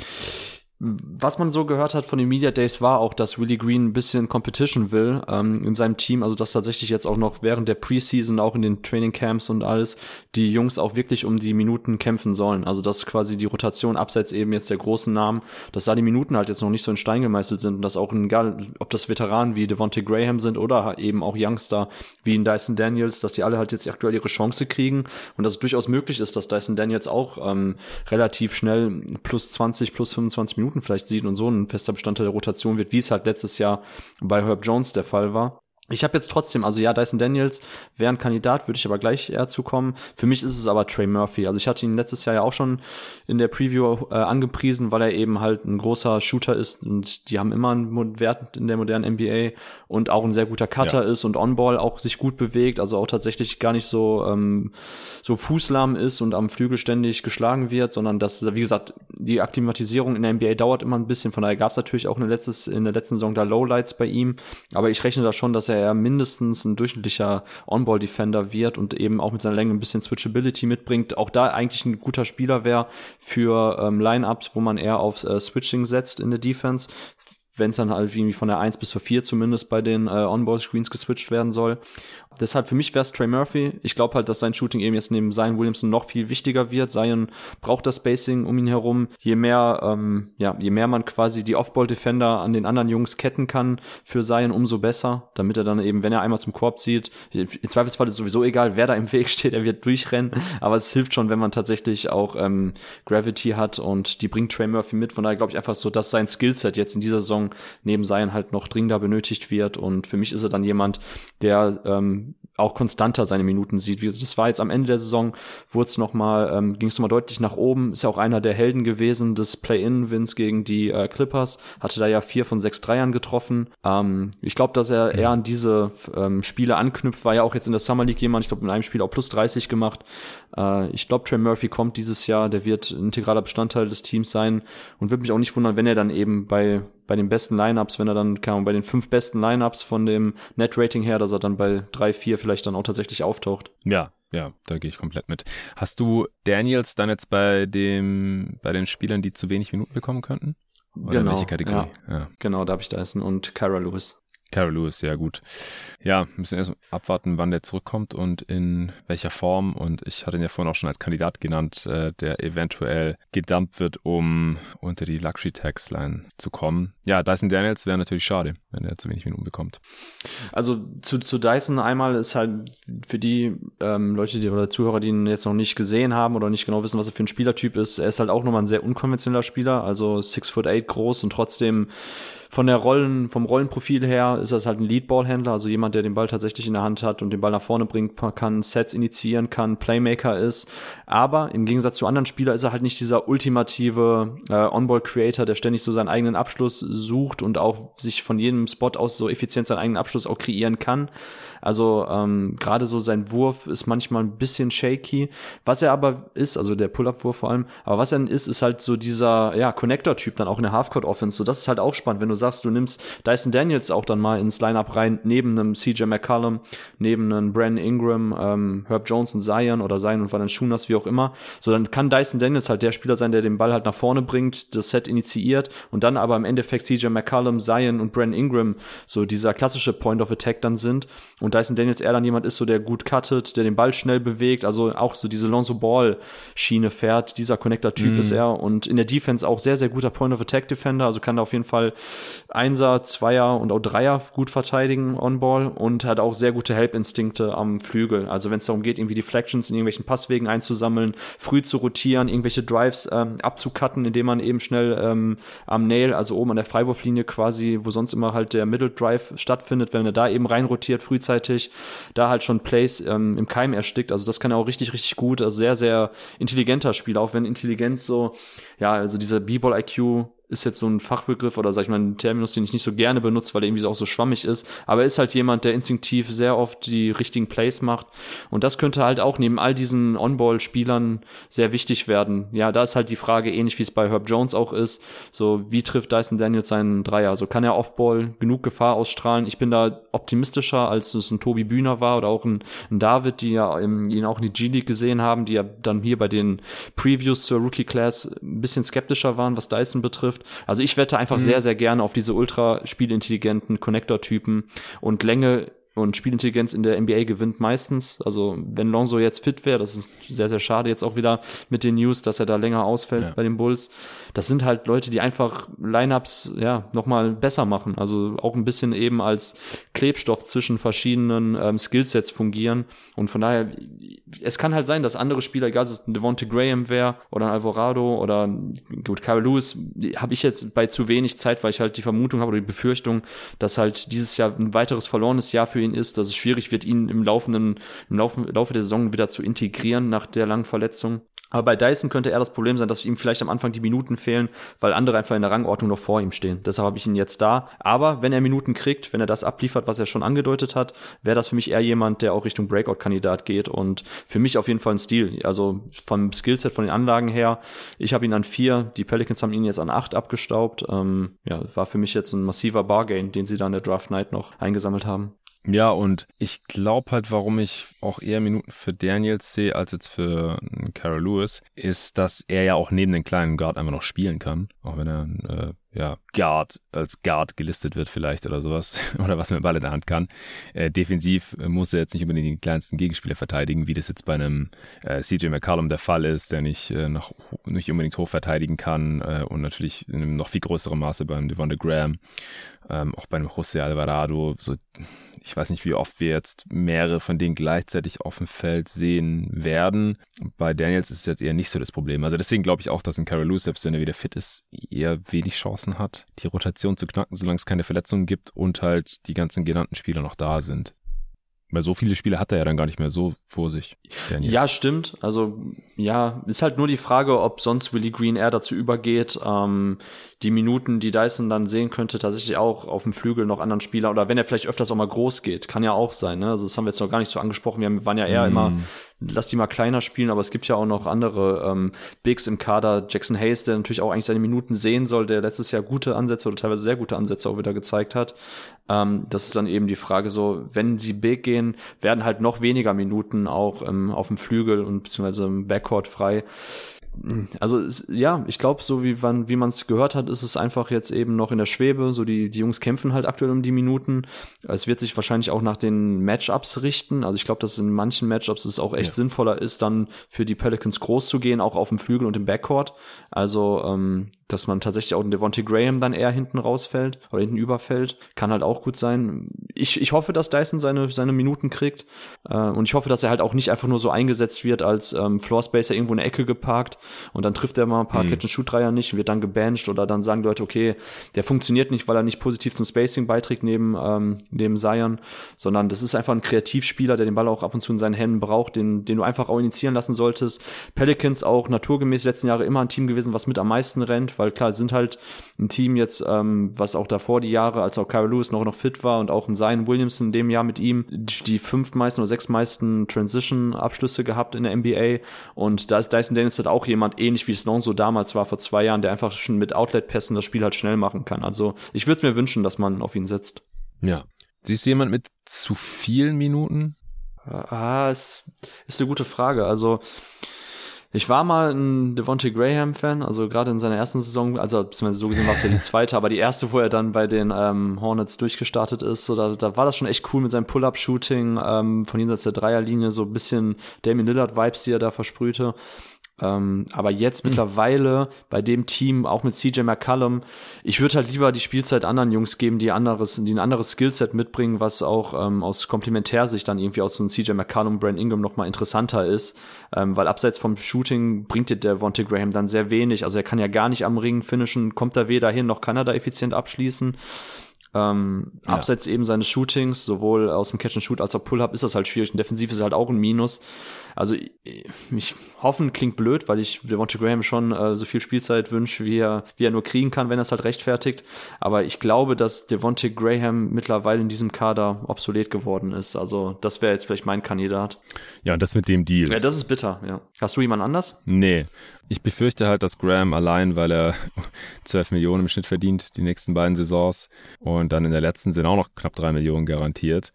was man so gehört hat von den Media Days war auch, dass Willie Green ein bisschen Competition will ähm, in seinem Team. Also dass tatsächlich jetzt auch noch während der Preseason, auch in den Training Camps und alles, die Jungs auch wirklich um die Minuten kämpfen sollen. Also dass quasi die Rotation abseits eben jetzt der großen Namen, dass da die Minuten halt jetzt noch nicht so in Stein gemeißelt sind und dass auch egal, ob das Veteranen wie Devontae Graham sind oder eben auch Youngster wie in Dyson Daniels, dass die alle halt jetzt aktuell ihre Chance kriegen und dass es durchaus möglich ist, dass Dyson Daniels auch ähm, relativ schnell plus 20, plus 25 Minuten Minuten vielleicht sieht und so ein fester Bestandteil der Rotation wird, wie es halt letztes Jahr bei Herb Jones der Fall war. Ich habe jetzt trotzdem, also ja, Dyson Daniels wäre ein Kandidat, würde ich aber gleich eher zukommen. Für mich ist es aber Trey Murphy. Also ich hatte ihn letztes Jahr ja auch schon in der Preview äh, angepriesen, weil er eben halt ein großer Shooter ist und die haben immer einen Wert in der modernen NBA und auch ein sehr guter Cutter ja. ist und On-Ball auch sich gut bewegt, also auch tatsächlich gar nicht so ähm, so fußlahm ist und am Flügel ständig geschlagen wird, sondern dass, wie gesagt, die Akklimatisierung in der NBA dauert immer ein bisschen. Von daher gab es natürlich auch in der, letztes, in der letzten Saison da Lowlights bei ihm, aber ich rechne da schon, dass er er mindestens ein durchschnittlicher On-Ball-Defender wird und eben auch mit seiner Länge ein bisschen Switchability mitbringt. Auch da eigentlich ein guter Spieler wäre für ähm, Line-Ups, wo man eher auf äh, Switching setzt in der Defense wenn es dann halt irgendwie von der 1 bis zur 4 zumindest bei den äh, On-Ball-Screens geswitcht werden soll. Deshalb für mich wäre es Trey Murphy. Ich glaube halt, dass sein Shooting eben jetzt neben Zion Williamson noch viel wichtiger wird. Zion braucht das Spacing um ihn herum. Je mehr, ähm, ja, je mehr man quasi die Off-Ball-Defender an den anderen Jungs ketten kann für Zion, umso besser, damit er dann eben, wenn er einmal zum Korb zieht, im Zweifelsfall ist es sowieso egal, wer da im Weg steht, er wird durchrennen. Aber es hilft schon, wenn man tatsächlich auch ähm, Gravity hat und die bringt Trey Murphy mit. Von daher glaube ich einfach so, dass sein Skillset jetzt in dieser Saison neben Zion halt noch dringender benötigt wird. Und für mich ist er dann jemand, der ähm, auch konstanter seine Minuten sieht. Das war jetzt am Ende der Saison, wurde es nochmal, ähm, ging es nochmal deutlich nach oben. Ist ja auch einer der Helden gewesen des Play-In-Wins gegen die äh, Clippers. Hatte da ja vier von sechs Dreiern getroffen. Ähm, ich glaube, dass er eher an diese ähm, Spiele anknüpft. War ja auch jetzt in der Summer League jemand, ich glaube, in einem Spiel auch plus 30 gemacht. Äh, ich glaube, Trey Murphy kommt dieses Jahr. Der wird integraler Bestandteil des Teams sein und würde mich auch nicht wundern, wenn er dann eben bei bei den besten Lineups, wenn er dann kam, bei den fünf besten Lineups von dem Net-Rating her, dass er dann bei drei, vier vielleicht dann auch tatsächlich auftaucht. Ja, ja, da gehe ich komplett mit. Hast du Daniels dann jetzt bei dem, bei den Spielern, die zu wenig Minuten bekommen könnten? Oder genau. Welche Kategorie? Ja. ja. Genau, da habe ich Dyson und Kara Lewis. Carol Lewis, ja gut. Ja, müssen erst abwarten, wann der zurückkommt und in welcher Form. Und ich hatte ihn ja vorhin auch schon als Kandidat genannt, äh, der eventuell gedumpt wird, um unter die Luxury Tax Line zu kommen. Ja, Dyson Daniels wäre natürlich schade, wenn er zu wenig Minuten bekommt. Also zu, zu Dyson einmal ist halt für die ähm, Leute die, oder Zuhörer, die ihn jetzt noch nicht gesehen haben oder nicht genau wissen, was er für ein Spielertyp ist, er ist halt auch nochmal ein sehr unkonventioneller Spieler, also six foot eight groß und trotzdem von der Rollen, vom Rollenprofil her ist das halt ein Leadballhändler, also jemand, der den Ball tatsächlich in der Hand hat und den Ball nach vorne bringen kann, Sets initiieren kann, Playmaker ist. Aber im Gegensatz zu anderen Spielern ist er halt nicht dieser ultimative äh, On-Ball-Creator, der ständig so seinen eigenen Abschluss sucht und auch sich von jedem Spot aus so effizient seinen eigenen Abschluss auch kreieren kann. Also ähm, gerade so sein Wurf ist manchmal ein bisschen shaky. Was er aber ist, also der Pull-Up-Wurf vor allem, aber was er ist, ist halt so dieser ja, Connector-Typ dann auch in der Half-Court-Offense. So, das ist halt auch spannend, wenn du sagst, du nimmst Dyson Daniels auch dann mal ins Lineup rein, neben einem CJ McCollum, neben einem Brandon Ingram, ähm, Herb Jones und Zion oder Zion und Valanciunas, wie auch immer. So, dann kann Dyson Daniels halt der Spieler sein, der den Ball halt nach vorne bringt, das Set initiiert und dann aber im Endeffekt CJ McCollum, Zion und Brandon Ingram so dieser klassische Point of Attack dann sind. Und Dyson Daniels eher dann jemand ist, so der gut cuttet, der den Ball schnell bewegt, also auch so diese Lonzo Ball Schiene fährt. Dieser Connector-Typ mm. ist er und in der Defense auch sehr, sehr guter Point of Attack Defender, also kann da auf jeden Fall Einser, Zweier und auch Dreier gut verteidigen on Ball und hat auch sehr gute Help-Instinkte am Flügel. Also wenn es darum geht, irgendwie Deflections in irgendwelchen Passwegen einzusammeln, früh zu rotieren, irgendwelche Drives ähm, abzucutten, indem man eben schnell ähm, am Nail, also oben an der Freiwurflinie quasi, wo sonst immer halt der Middle Drive stattfindet, wenn er da eben reinrotiert frühzeitig, da halt schon Plays ähm, im Keim erstickt. Also das kann er auch richtig, richtig gut. Also sehr, sehr intelligenter Spieler, auch wenn Intelligenz so, ja, also dieser B-Ball-IQ ist jetzt so ein Fachbegriff oder sag ich mal ein Terminus, den ich nicht so gerne benutze, weil er irgendwie auch so schwammig ist. Aber er ist halt jemand, der instinktiv sehr oft die richtigen Plays macht. Und das könnte halt auch neben all diesen On-Ball-Spielern sehr wichtig werden. Ja, da ist halt die Frage, ähnlich wie es bei Herb Jones auch ist, so wie trifft Dyson Daniels seinen Dreier? Also kann er Off-Ball genug Gefahr ausstrahlen? Ich bin da optimistischer, als es ein Tobi Bühner war oder auch ein, ein David, die ja im, ihn auch in die G-League gesehen haben, die ja dann hier bei den Previews zur Rookie-Class ein bisschen skeptischer waren, was Dyson betrifft trifft. Also ich wette einfach mhm. sehr, sehr gerne auf diese ultra spielintelligenten Connector-Typen und Länge und Spielintelligenz in der NBA gewinnt meistens. Also wenn Lonzo jetzt fit wäre, das ist sehr, sehr schade jetzt auch wieder mit den News, dass er da länger ausfällt ja. bei den Bulls. Das sind halt Leute, die einfach Lineups ja nochmal besser machen. Also auch ein bisschen eben als Klebstoff zwischen verschiedenen ähm, Skillsets fungieren. Und von daher, es kann halt sein, dass andere Spieler, egal ob es ein Devonte Graham wäre oder ein Alvarado oder gut, Kyle Lewis, habe ich jetzt bei zu wenig Zeit, weil ich halt die Vermutung habe oder die Befürchtung, dass halt dieses Jahr ein weiteres verlorenes Jahr für ihn ist, dass es schwierig wird, ihn im laufenden, im Laufe, Laufe der Saison wieder zu integrieren nach der langen Verletzung. Aber bei Dyson könnte eher das Problem sein, dass ihm vielleicht am Anfang die Minuten fehlen, weil andere einfach in der Rangordnung noch vor ihm stehen. Deshalb habe ich ihn jetzt da. Aber wenn er Minuten kriegt, wenn er das abliefert, was er schon angedeutet hat, wäre das für mich eher jemand, der auch Richtung Breakout-Kandidat geht und für mich auf jeden Fall ein Stil. Also vom Skillset, von den Anlagen her. Ich habe ihn an vier, die Pelicans haben ihn jetzt an acht abgestaubt. Ähm, ja, war für mich jetzt ein massiver Bargain, den sie da in der Draft Night noch eingesammelt haben. Ja, und ich glaube halt, warum ich auch eher Minuten für Daniels sehe als jetzt für Carol Lewis, ist, dass er ja auch neben den kleinen Guard einfach noch spielen kann. Auch wenn er äh, ja, Guard als Guard gelistet wird vielleicht oder sowas oder was man Ball in der Hand kann. Äh, defensiv muss er jetzt nicht unbedingt den kleinsten Gegenspieler verteidigen, wie das jetzt bei einem äh, CJ McCallum der Fall ist, der nicht, äh, noch, nicht unbedingt hoch verteidigen kann äh, und natürlich in einem noch viel größeren Maße beim Devonta Graham, ähm, auch einem José Alvarado, so ich weiß nicht, wie oft wir jetzt mehrere von denen gleichzeitig auf dem Feld sehen werden. Bei Daniels ist es jetzt eher nicht so das Problem. Also deswegen glaube ich auch, dass ein Carol Lewis, selbst wenn er wieder fit ist, eher wenig Chancen hat, die Rotation zu knacken, solange es keine Verletzungen gibt und halt die ganzen genannten Spieler noch da sind. Weil so viele Spiele hat er ja dann gar nicht mehr so vor sich. Ja, stimmt. Also ja, ist halt nur die Frage, ob sonst Willie Green eher dazu übergeht, ähm, die Minuten, die Dyson dann sehen könnte, tatsächlich auch auf dem Flügel noch anderen Spieler oder wenn er vielleicht öfters auch mal groß geht, kann ja auch sein. Ne? Also das haben wir jetzt noch gar nicht so angesprochen. Wir waren ja eher mm. immer lass die mal kleiner spielen, aber es gibt ja auch noch andere ähm, Bigs im Kader. Jackson Hayes, der natürlich auch eigentlich seine Minuten sehen soll, der letztes Jahr gute Ansätze oder teilweise sehr gute Ansätze auch wieder gezeigt hat. Ähm, das ist dann eben die Frage so, wenn sie Big gehen, werden halt noch weniger Minuten auch ähm, auf dem Flügel und beziehungsweise im Backcourt frei also ja, ich glaube, so wie man wie man es gehört hat, ist es einfach jetzt eben noch in der Schwebe. So die die Jungs kämpfen halt aktuell um die Minuten. Es wird sich wahrscheinlich auch nach den Matchups richten. Also ich glaube, dass in manchen Matchups es auch echt ja. sinnvoller ist, dann für die Pelicans groß zu gehen, auch auf dem Flügel und im Backcourt. Also ähm, dass man tatsächlich auch in Devontae Graham dann eher hinten rausfällt oder hinten überfällt. Kann halt auch gut sein. Ich, ich hoffe, dass Dyson seine, seine Minuten kriegt. Äh, und ich hoffe, dass er halt auch nicht einfach nur so eingesetzt wird als ähm, Floor Spacer irgendwo in der Ecke geparkt und dann trifft er mal ein paar mhm. Catch-and-Shoot-Dreier nicht, wird dann gebancht oder dann sagen Leute, okay, der funktioniert nicht, weil er nicht positiv zum Spacing beiträgt neben, ähm, neben Zion, sondern das ist einfach ein Kreativspieler, der den Ball auch ab und zu in seinen Händen braucht, den, den du einfach auch initiieren lassen solltest. Pelicans auch naturgemäß letzten Jahre immer ein Team gewesen, was mit am meisten rennt, weil klar, sind halt ein Team jetzt, ähm, was auch davor die Jahre, als auch Kyrie Lewis noch, noch fit war und auch ein Zion Williamson in dem Jahr mit ihm die fünf meisten oder sechs meisten Transition-Abschlüsse gehabt in der NBA und da ist Dyson Daniels halt auch jemand ähnlich wie es so damals war vor zwei Jahren, der einfach schon mit Outlet-Pässen das Spiel halt schnell machen kann. Also ich würde es mir wünschen, dass man auf ihn setzt. Ja. Siehst du jemand mit zu vielen Minuten? Ah, ist, ist eine gute Frage. Also ich war mal ein Devontae Graham-Fan, also gerade in seiner ersten Saison, also so gesehen war es ja die zweite, aber die erste, wo er dann bei den ähm, Hornets durchgestartet ist, so da, da war das schon echt cool mit seinem Pull-Up-Shooting ähm, von jenseits der Dreierlinie, so ein bisschen Damien Lillard-Vibes, die er da versprühte. Ähm, aber jetzt mhm. mittlerweile bei dem Team, auch mit CJ McCallum, ich würde halt lieber die Spielzeit anderen Jungs geben, die anderes, die ein anderes Skillset mitbringen, was auch ähm, aus Komplementärsicht dann irgendwie aus so einem CJ McCallum, Brand Ingram nochmal interessanter ist. Ähm, weil abseits vom Shooting bringt dir der Vontae Graham dann sehr wenig. Also er kann ja gar nicht am Ring finishen, kommt da weder hin, noch kann er da effizient abschließen. Ähm, ja. Abseits eben seines Shootings, sowohl aus dem Catch and Shoot als auch Pull-Up, ist das halt schwierig. Und defensiv ist halt auch ein Minus. Also ich hoffen klingt blöd, weil ich Devontae Graham schon äh, so viel Spielzeit wünsche, wie er, wie er nur kriegen kann, wenn er es halt rechtfertigt. Aber ich glaube, dass Devontae Graham mittlerweile in diesem Kader obsolet geworden ist. Also das wäre jetzt vielleicht mein Kandidat. Ja, und das mit dem Deal. Ja, das ist bitter, ja. Hast du jemand anders? Nee. Ich befürchte halt, dass Graham allein, weil er 12 Millionen im Schnitt verdient, die nächsten beiden Saisons und dann in der letzten sind auch noch knapp 3 Millionen garantiert.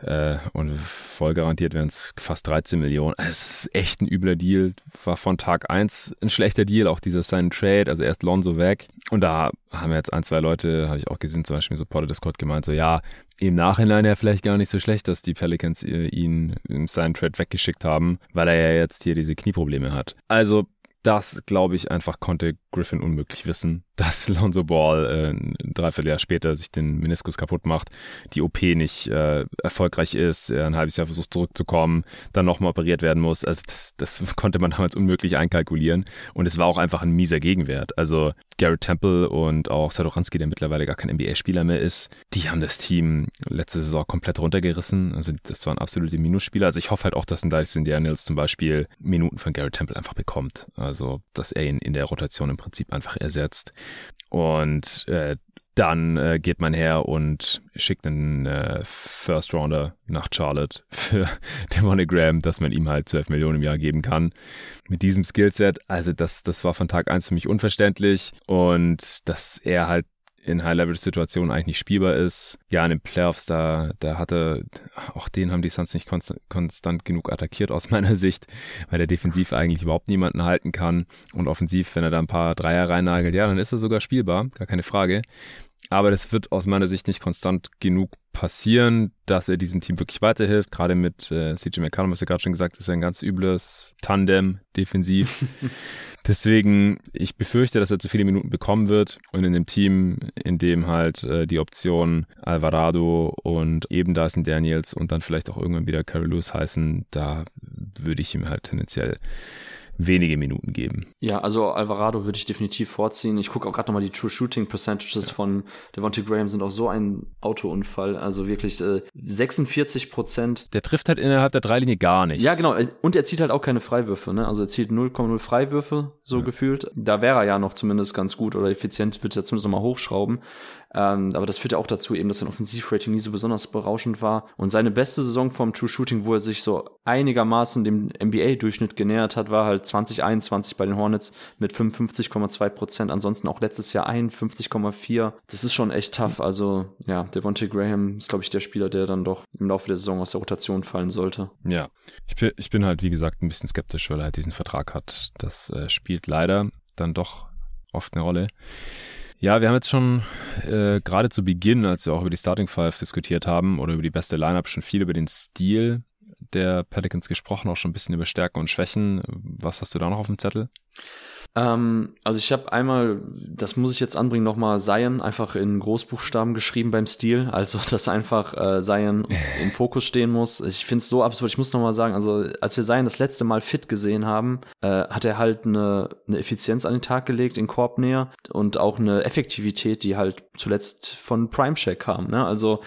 Äh, und voll garantiert wären es fast 13 Millionen. Es ist echt ein übler Deal. War von Tag 1 ein schlechter Deal, auch dieser Sign Trade, also erst Lonzo weg. Und da haben jetzt ein, zwei Leute, habe ich auch gesehen, zum Beispiel so Supporter Discord gemeint, so ja, im Nachhinein ja vielleicht gar nicht so schlecht, dass die Pelicans äh, ihn im Sign Trade weggeschickt haben, weil er ja jetzt hier diese Knieprobleme hat. Also das, glaube ich, einfach konnte Griffin unmöglich wissen, dass Lonzo Ball äh, ein Dreivierteljahr später sich den Meniskus kaputt macht, die OP nicht äh, erfolgreich ist, er ein halbes Jahr versucht zurückzukommen, dann nochmal operiert werden muss. Also das, das konnte man damals unmöglich einkalkulieren und es war auch einfach ein mieser Gegenwert. Also Garrett Temple und auch Sadoranski, der mittlerweile gar kein NBA-Spieler mehr ist, die haben das Team letzte Saison komplett runtergerissen. Also das waren absolute Minusspieler. Also ich hoffe halt auch, dass ein Dyson Daniels zum Beispiel Minuten von Garrett Temple einfach bekommt. Also dass er ihn in der Rotation im Prinzip einfach ersetzt. Und äh, dann äh, geht man her und schickt einen äh, First Rounder nach Charlotte für den Monogram, dass man ihm halt 12 Millionen im Jahr geben kann. Mit diesem Skillset, also das, das war von Tag 1 für mich unverständlich und dass er halt in High-Level-Situationen eigentlich nicht spielbar ist. Ja, in den Playoffs, da, da hatte, auch den haben die Suns nicht konstant, konstant genug attackiert aus meiner Sicht, weil der defensiv eigentlich überhaupt niemanden halten kann und offensiv, wenn er da ein paar Dreier reinnagelt, ja, dann ist er sogar spielbar, gar keine Frage. Aber das wird aus meiner Sicht nicht konstant genug passieren, dass er diesem Team wirklich weiterhilft. Gerade mit äh, CJ McCallum, was er gerade schon gesagt ist, ein ganz übles Tandem defensiv. Deswegen, ich befürchte, dass er zu viele Minuten bekommen wird und in dem Team, in dem halt äh, die Option Alvarado und eben Dyson Daniels und dann vielleicht auch irgendwann wieder Carol Lewis heißen, da würde ich ihm halt tendenziell wenige Minuten geben. Ja, also Alvarado würde ich definitiv vorziehen. Ich gucke auch gerade nochmal die True Shooting Percentages ja. von Devontae Graham sind auch so ein Autounfall. Also wirklich äh, 46 Prozent. Der trifft halt innerhalb der Dreilinie gar nicht. Ja, genau. Und er zieht halt auch keine Freiwürfe. Ne? Also er zielt 0,0 Freiwürfe, so ja. gefühlt. Da wäre er ja noch zumindest ganz gut oder effizient, wird er zumindest nochmal hochschrauben. Ähm, aber das führt ja auch dazu eben, dass sein Offensivrating nie so besonders berauschend war. Und seine beste Saison vom True Shooting, wo er sich so einigermaßen dem NBA-Durchschnitt genähert hat, war halt 2021 bei den Hornets mit 55,2 Prozent. Ansonsten auch letztes Jahr 51,4. Das ist schon echt tough. Also ja, Devontae Graham ist, glaube ich, der Spieler, der dann doch im Laufe der Saison aus der Rotation fallen sollte. Ja, ich bin, ich bin halt, wie gesagt, ein bisschen skeptisch, weil er halt diesen Vertrag hat. Das äh, spielt leider dann doch oft eine Rolle. Ja, wir haben jetzt schon äh, gerade zu Beginn, als wir auch über die Starting Five diskutiert haben oder über die beste Lineup, schon viel über den Stil der Pelicans gesprochen, auch schon ein bisschen über Stärken und Schwächen. Was hast du da noch auf dem Zettel? Ähm, also ich habe einmal, das muss ich jetzt anbringen, nochmal Zion einfach in Großbuchstaben geschrieben beim Stil, also dass einfach äh, Zion im Fokus stehen muss. Ich finde es so absurd, ich muss nochmal sagen, also als wir Zion das letzte Mal fit gesehen haben, äh, hat er halt eine, eine Effizienz an den Tag gelegt in Korbnähe und auch eine Effektivität, die halt zuletzt von Prime Check kam. Ne? Also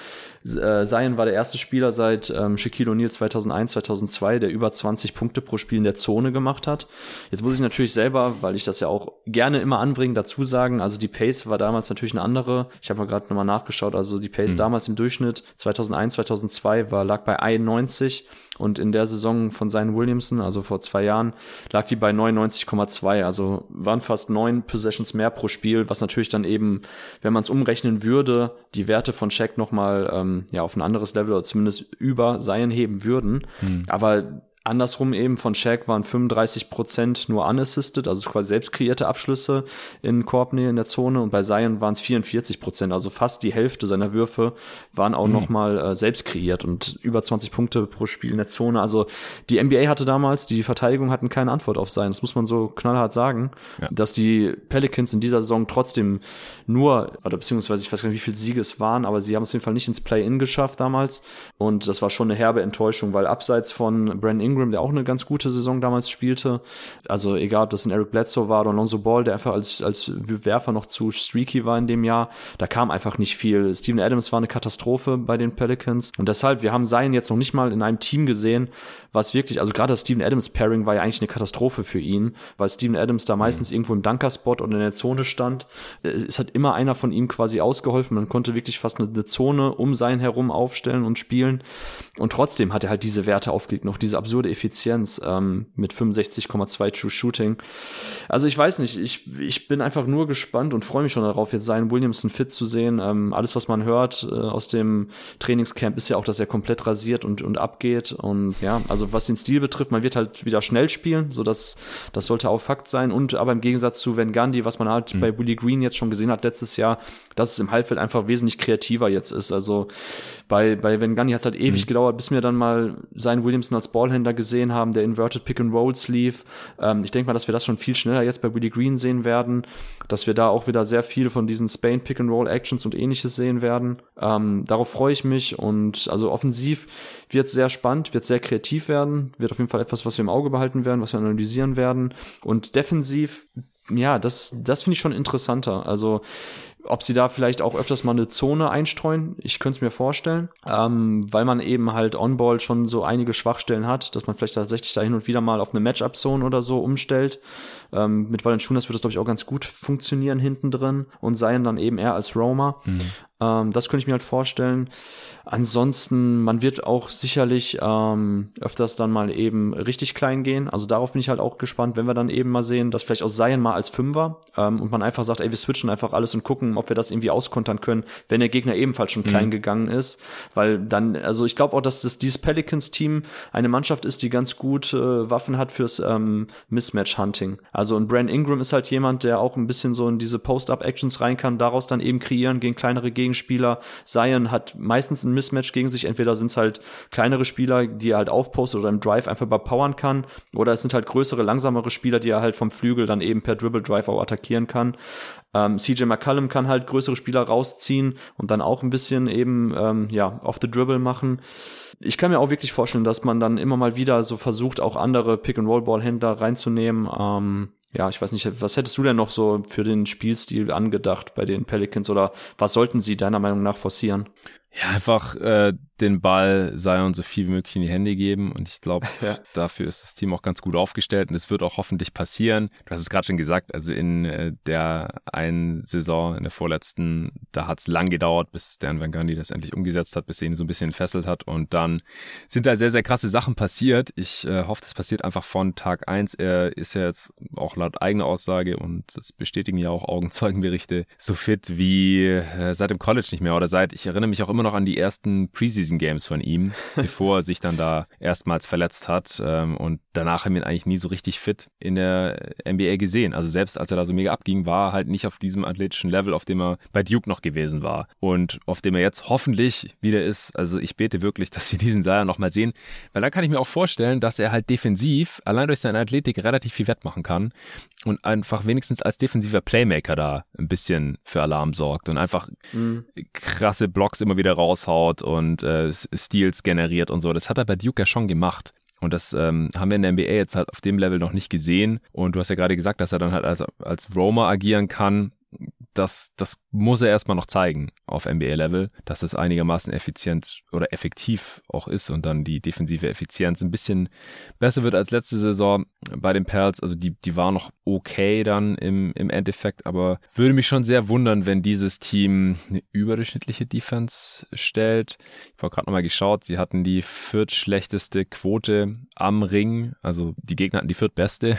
äh, Zion war der erste Spieler seit ähm, Shaquille O'Neal 2001, 2002, der über 20 Punkte pro Spiel in der Zone gemacht hat. Jetzt muss ich natürlich selber, weil ich das ja auch gerne immer anbringe, dazu sagen, also die Pace war damals natürlich eine andere. Ich habe mal gerade nochmal nachgeschaut, also die Pace mhm. damals im Durchschnitt 2001, 2002 war lag bei 91 und in der Saison von Zion Williamson, also vor zwei Jahren, lag die bei 99,2. Also waren fast neun Possessions mehr pro Spiel, was natürlich dann eben, wenn man es umrechnen würde, die Werte von Shaq nochmal ähm, ja, auf ein anderes Level oder zumindest über Zion heben würden. Hm. Aber Andersrum eben von Shaq waren 35 Prozent nur unassisted, also quasi selbst kreierte Abschlüsse in Korbnähe in der Zone und bei Zion waren es 44 Prozent, also fast die Hälfte seiner Würfe waren auch mhm. nochmal äh, selbst kreiert und über 20 Punkte pro Spiel in der Zone. Also die NBA hatte damals, die Verteidigung hatten keine Antwort auf Zion, das muss man so knallhart sagen, ja. dass die Pelicans in dieser Saison trotzdem nur, oder beziehungsweise ich weiß gar nicht, wie viele Siege es waren, aber sie haben es auf jeden Fall nicht ins Play-In geschafft damals und das war schon eine herbe Enttäuschung, weil abseits von Brandon Ingram, der auch eine ganz gute Saison damals spielte. Also egal, ob das ein Eric Bledsoe war oder Alonso Ball, der einfach als, als Werfer noch zu streaky war in dem Jahr. Da kam einfach nicht viel. Steven Adams war eine Katastrophe bei den Pelicans. Und deshalb, wir haben Zion jetzt noch nicht mal in einem Team gesehen, was wirklich, also gerade das Steven Adams Pairing war ja eigentlich eine Katastrophe für ihn, weil Steven Adams da meistens mhm. irgendwo im Dunker-Spot oder in der Zone stand. Es hat immer einer von ihm quasi ausgeholfen. Man konnte wirklich fast eine, eine Zone um sein herum aufstellen und spielen. Und trotzdem hat er halt diese Werte aufgelegt, noch diese absurde Effizienz ähm, mit 65,2 True Shooting. Also ich weiß nicht, ich, ich bin einfach nur gespannt und freue mich schon darauf, jetzt Zion Williamson fit zu sehen. Ähm, alles, was man hört äh, aus dem Trainingscamp, ist ja auch, dass er komplett rasiert und, und abgeht. Und ja, also was den Stil betrifft, man wird halt wieder schnell spielen, so dass das sollte auch Fakt sein. Und aber im Gegensatz zu Van Gundy, was man halt mhm. bei Willie Green jetzt schon gesehen hat letztes Jahr, dass es im Halbfeld einfach wesentlich kreativer jetzt ist. Also bei, bei Van Gundy hat es halt ewig mhm. gedauert, bis wir dann mal seinen Williamson als Ballhändler gesehen haben, der Inverted Pick and Roll Sleeve. Ähm, ich denke mal, dass wir das schon viel schneller jetzt bei Willie Green sehen werden, dass wir da auch wieder sehr viel von diesen Spain Pick and Roll Actions und ähnliches sehen werden. Ähm, darauf freue ich mich und also offensiv wird sehr spannend, wird sehr kreativ werden, wird auf jeden Fall etwas, was wir im Auge behalten werden, was wir analysieren werden. Und defensiv, ja, das, das finde ich schon interessanter. Also ob sie da vielleicht auch öfters mal eine Zone einstreuen, ich könnte es mir vorstellen, ähm, weil man eben halt On-Ball schon so einige Schwachstellen hat, dass man vielleicht tatsächlich da hin und wieder mal auf eine Matchup-Zone oder so umstellt. Ähm, mit Valanciunas wird das, glaube ich, auch ganz gut funktionieren hinten drin und seien dann eben eher als Roamer. Mhm. Ähm, das könnte ich mir halt vorstellen. Ansonsten, man wird auch sicherlich ähm, öfters dann mal eben richtig klein gehen. Also darauf bin ich halt auch gespannt, wenn wir dann eben mal sehen, dass vielleicht aus Seien mal als Fünfer ähm, und man einfach sagt, ey, wir switchen einfach alles und gucken, ob wir das irgendwie auskontern können, wenn der Gegner ebenfalls schon mhm. klein gegangen ist. Weil dann, also ich glaube auch, dass das dieses Pelicans-Team eine Mannschaft ist, die ganz gut äh, Waffen hat fürs ähm, Mismatch-Hunting. Also und Brand Ingram ist halt jemand, der auch ein bisschen so in diese Post-Up-Actions rein kann, daraus dann eben kreieren gegen kleinere Gegenspieler. Zion hat meistens ein Mismatch gegen sich. Entweder sind es halt kleinere Spieler, die er halt aufpostet oder im Drive einfach überpowern kann, oder es sind halt größere, langsamere Spieler, die er halt vom Flügel dann eben per Dribble Drive auch attackieren kann. Ähm, CJ McCallum kann halt größere Spieler rausziehen und dann auch ein bisschen eben ähm, ja off the dribble machen. Ich kann mir auch wirklich vorstellen, dass man dann immer mal wieder so versucht, auch andere Pick-and-Roll-Ball-Händler reinzunehmen. Ähm, ja, ich weiß nicht, was hättest du denn noch so für den Spielstil angedacht bei den Pelicans oder was sollten sie deiner Meinung nach forcieren? Ja, einfach äh, den Ball Zion so viel wie möglich in die Hände geben. Und ich glaube, ja. dafür ist das Team auch ganz gut aufgestellt. Und es wird auch hoffentlich passieren. Du hast es gerade schon gesagt, also in äh, der einen Saison, in der vorletzten, da hat es lang gedauert, bis Dan Van Gundy das endlich umgesetzt hat, bis er ihn so ein bisschen entfesselt hat. Und dann sind da sehr, sehr krasse Sachen passiert. Ich äh, hoffe, das passiert einfach von Tag eins. Er ist ja jetzt auch laut eigener Aussage und das bestätigen ja auch Augenzeugenberichte so fit wie äh, seit dem College nicht mehr oder seit, ich erinnere mich auch immer noch an die ersten Preseason Preseason Games von ihm, bevor er sich dann da erstmals verletzt hat. Ähm, und danach haben wir ihn eigentlich nie so richtig fit in der NBA gesehen. Also selbst als er da so mega abging, war er halt nicht auf diesem athletischen Level, auf dem er bei Duke noch gewesen war. Und auf dem er jetzt hoffentlich wieder ist. Also ich bete wirklich, dass wir diesen Seier nochmal sehen. Weil da kann ich mir auch vorstellen, dass er halt defensiv allein durch seine Athletik relativ viel wettmachen kann und einfach wenigstens als defensiver Playmaker da ein bisschen für Alarm sorgt und einfach mhm. krasse Blocks immer wieder raushaut und äh, Steals generiert und so. Das hat er bei Duke ja schon gemacht. Und das ähm, haben wir in der NBA jetzt halt auf dem Level noch nicht gesehen. Und du hast ja gerade gesagt, dass er dann halt als, als Roamer agieren kann das, das muss er erstmal noch zeigen auf NBA-Level, dass es einigermaßen effizient oder effektiv auch ist und dann die defensive Effizienz ein bisschen besser wird als letzte Saison bei den Pels. Also die, die war noch okay dann im, im Endeffekt, aber würde mich schon sehr wundern, wenn dieses Team eine überdurchschnittliche Defense stellt. Ich habe gerade nochmal geschaut, sie hatten die viertschlechteste Quote am Ring, also die Gegner hatten die viertbeste,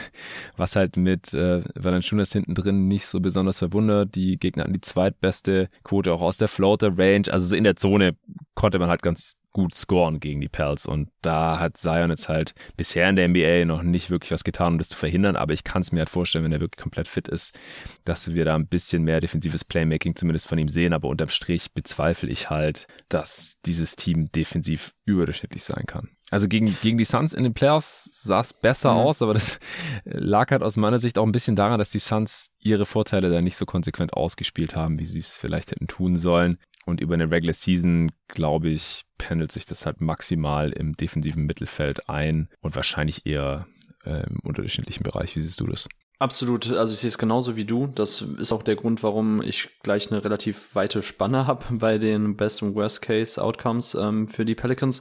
was halt mit äh, Valanciunas hinten drin nicht so besonders verwundert. Die Gegner hatten die zweitbeste Quote auch aus der Floater Range, also so in der Zone konnte man halt ganz gut scoren gegen die Pels. Und da hat Zion jetzt halt bisher in der NBA noch nicht wirklich was getan, um das zu verhindern. Aber ich kann es mir halt vorstellen, wenn er wirklich komplett fit ist, dass wir da ein bisschen mehr defensives Playmaking zumindest von ihm sehen. Aber unterm Strich bezweifle ich halt, dass dieses Team defensiv überdurchschnittlich sein kann. Also gegen, gegen die Suns in den Playoffs sah es besser mhm. aus, aber das lag halt aus meiner Sicht auch ein bisschen daran, dass die Suns ihre Vorteile da nicht so konsequent ausgespielt haben, wie sie es vielleicht hätten tun sollen. Und über eine Regular Season, glaube ich, pendelt sich das halt maximal im defensiven Mittelfeld ein und wahrscheinlich eher äh, im unterdurchschnittlichen Bereich. Wie siehst du das? Absolut, also ich sehe es genauso wie du. Das ist auch der Grund, warum ich gleich eine relativ weite Spanne habe bei den Best und Worst Case Outcomes ähm, für die Pelicans.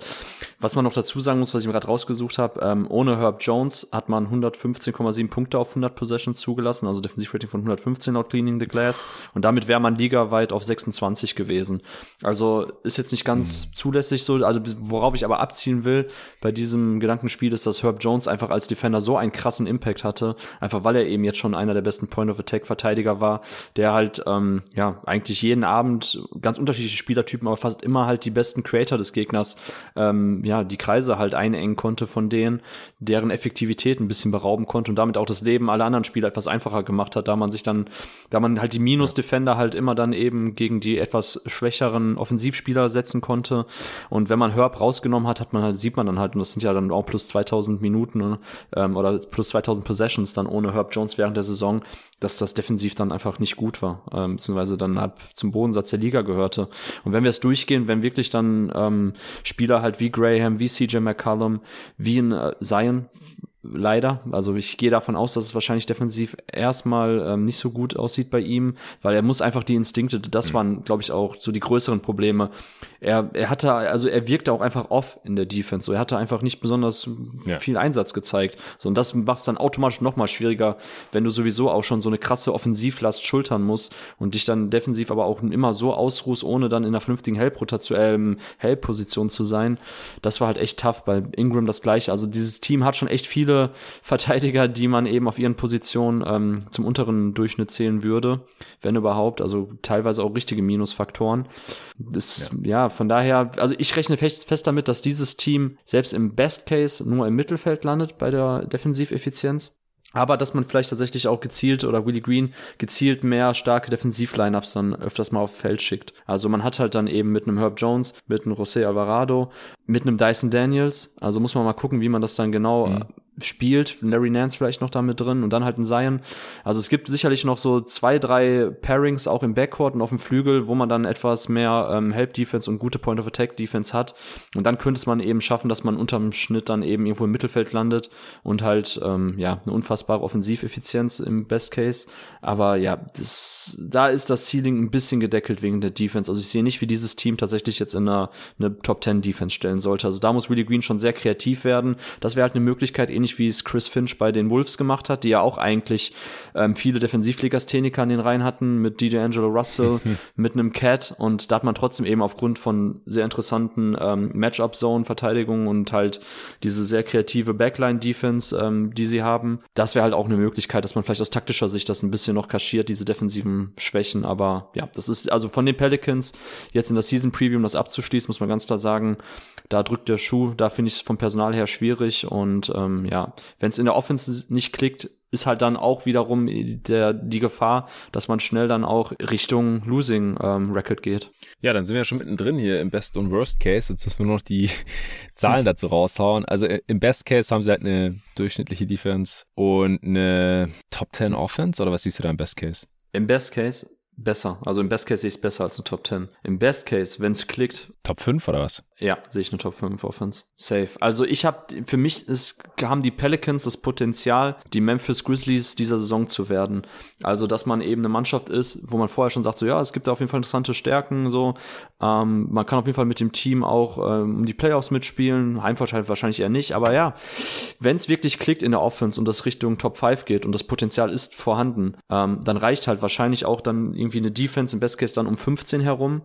Was man noch dazu sagen muss, was ich mir gerade rausgesucht habe, ähm, ohne Herb Jones hat man 115,7 Punkte auf 100 Possessions zugelassen, also Defensivrating von 115 laut Cleaning the Glass und damit wäre man ligaweit auf 26 gewesen. Also ist jetzt nicht ganz mhm. zulässig so, also worauf ich aber abzielen will bei diesem Gedankenspiel ist, dass Herb Jones einfach als Defender so einen krassen Impact hatte, einfach weil er eben jetzt schon einer der besten Point-of-Attack-Verteidiger war, der halt ähm, ja eigentlich jeden Abend ganz unterschiedliche Spielertypen, aber fast immer halt die besten Creator des Gegners, ähm, ja, die Kreise halt einengen konnte von denen, deren Effektivität ein bisschen berauben konnte und damit auch das Leben aller anderen Spieler etwas einfacher gemacht hat, da man sich dann, da man halt die Minus-Defender halt immer dann eben gegen die etwas schwächeren Offensivspieler setzen konnte. Und wenn man Herb rausgenommen hat, hat man halt, sieht man dann halt, und das sind ja dann auch plus 2000 Minuten ne, ähm, oder plus 2000 Possessions dann ohne Herb Jones während der Saison, dass das defensiv dann einfach nicht gut war, ähm, beziehungsweise dann ab zum Bodensatz der Liga gehörte. Und wenn wir es durchgehen, wenn wirklich dann ähm, Spieler halt wie Graham, wie CJ McCollum, wie ein äh, Zion leider. Also ich gehe davon aus, dass es wahrscheinlich defensiv erstmal ähm, nicht so gut aussieht bei ihm, weil er muss einfach die Instinkte, das mhm. waren, glaube ich, auch so die größeren Probleme. Er, er hatte, also er wirkte auch einfach off in der Defense. So, er hatte einfach nicht besonders ja. viel Einsatz gezeigt. So, und das macht es dann automatisch noch mal schwieriger, wenn du sowieso auch schon so eine krasse Offensivlast schultern musst und dich dann defensiv aber auch immer so ausruhst, ohne dann in einer vernünftigen Help-Position ähm, Help zu sein. Das war halt echt tough. Bei Ingram das gleiche. Also dieses Team hat schon echt viele viele Verteidiger, die man eben auf ihren Positionen ähm, zum unteren Durchschnitt zählen würde, wenn überhaupt. Also teilweise auch richtige Minusfaktoren. Das, ja. ja. von daher, also ich rechne fest, fest damit, dass dieses Team selbst im Best Case nur im Mittelfeld landet bei der Defensiveffizienz. Aber dass man vielleicht tatsächlich auch gezielt oder Willie Green gezielt mehr starke Defensiv-Lineups dann öfters mal auf Feld schickt. Also man hat halt dann eben mit einem Herb Jones, mit einem José Alvarado, mit einem Dyson Daniels. Also muss man mal gucken, wie man das dann genau mhm spielt. Larry Nance vielleicht noch da mit drin und dann halt ein Zion. Also es gibt sicherlich noch so zwei, drei Pairings auch im Backcourt und auf dem Flügel, wo man dann etwas mehr ähm, Help-Defense und gute Point-of-Attack-Defense hat. Und dann könnte es man eben schaffen, dass man unterm Schnitt dann eben irgendwo im Mittelfeld landet und halt, ähm, ja, eine unfassbare Offensiveffizienz im Best Case. Aber ja, das, da ist das Ceiling ein bisschen gedeckelt wegen der Defense. Also ich sehe nicht, wie dieses Team tatsächlich jetzt in einer eine Top 10 Defense stellen sollte. Also da muss Willie Green schon sehr kreativ werden. Das wäre halt eine Möglichkeit, ähnlich wie es Chris Finch bei den Wolves gemacht hat, die ja auch eigentlich ähm, viele Defensivlegastheniker in den Reihen hatten, mit DJ Angelo Russell, mit einem Cat. Und da hat man trotzdem eben aufgrund von sehr interessanten ähm, Matchup-Zone-Verteidigungen und halt diese sehr kreative Backline-Defense, ähm, die sie haben, das wäre halt auch eine Möglichkeit, dass man vielleicht aus taktischer Sicht das ein bisschen noch kaschiert, diese defensiven Schwächen, aber ja, das ist also von den Pelicans jetzt in der Season Preview, um das abzuschließen, muss man ganz klar sagen, da drückt der Schuh, da finde ich es vom Personal her schwierig. Und ähm, ja, wenn es in der Offense nicht klickt, ist halt dann auch wiederum der, die Gefahr, dass man schnell dann auch Richtung Losing ähm, Record geht. Ja, dann sind wir ja schon mittendrin hier im Best und Worst Case. Jetzt müssen wir nur noch die Zahlen dazu raushauen. Also äh, im Best Case haben sie halt eine durchschnittliche Defense und eine Top 10 Offense oder was siehst du da im Best Case? Im Best Case besser. Also im Best Case sehe ich es besser als eine Top 10. Im Best Case, wenn es klickt. Top 5 oder was? Ja, sehe ich eine Top 5 Offense. Safe. Also ich habe, für mich ist, haben die Pelicans das Potenzial, die Memphis Grizzlies dieser Saison zu werden. Also, dass man eben eine Mannschaft ist, wo man vorher schon sagt, so ja, es gibt da auf jeden Fall interessante Stärken, so. Ähm, man kann auf jeden Fall mit dem Team auch ähm, um die Playoffs mitspielen. Heimvorteil wahrscheinlich eher nicht, aber ja, wenn es wirklich klickt in der Offense und das Richtung Top 5 geht und das Potenzial ist vorhanden, ähm, dann reicht halt wahrscheinlich auch dann irgendwie eine Defense im Best Case dann um 15 herum,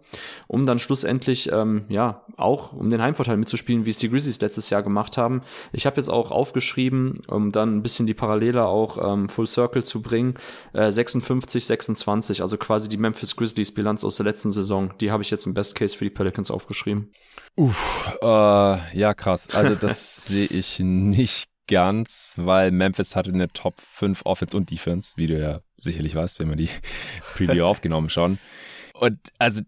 um dann schlussendlich, ähm, ja, auch um den Heimvorteil mitzuspielen, wie es die Grizzlies letztes Jahr gemacht haben. Ich habe jetzt auch aufgeschrieben, um dann ein bisschen die Parallele auch ähm, Full Circle zu bringen, äh, 56, 26, also quasi die Memphis Grizzlies Bilanz aus der letzten Saison. Die habe ich jetzt im Best Case für die Pelicans aufgeschrieben. Uff, äh, ja krass. Also das sehe ich nicht ganz, weil Memphis hatte eine Top 5 Offense und Defense, wie du ja sicherlich weißt, wenn wir die Preview aufgenommen schauen. Und also,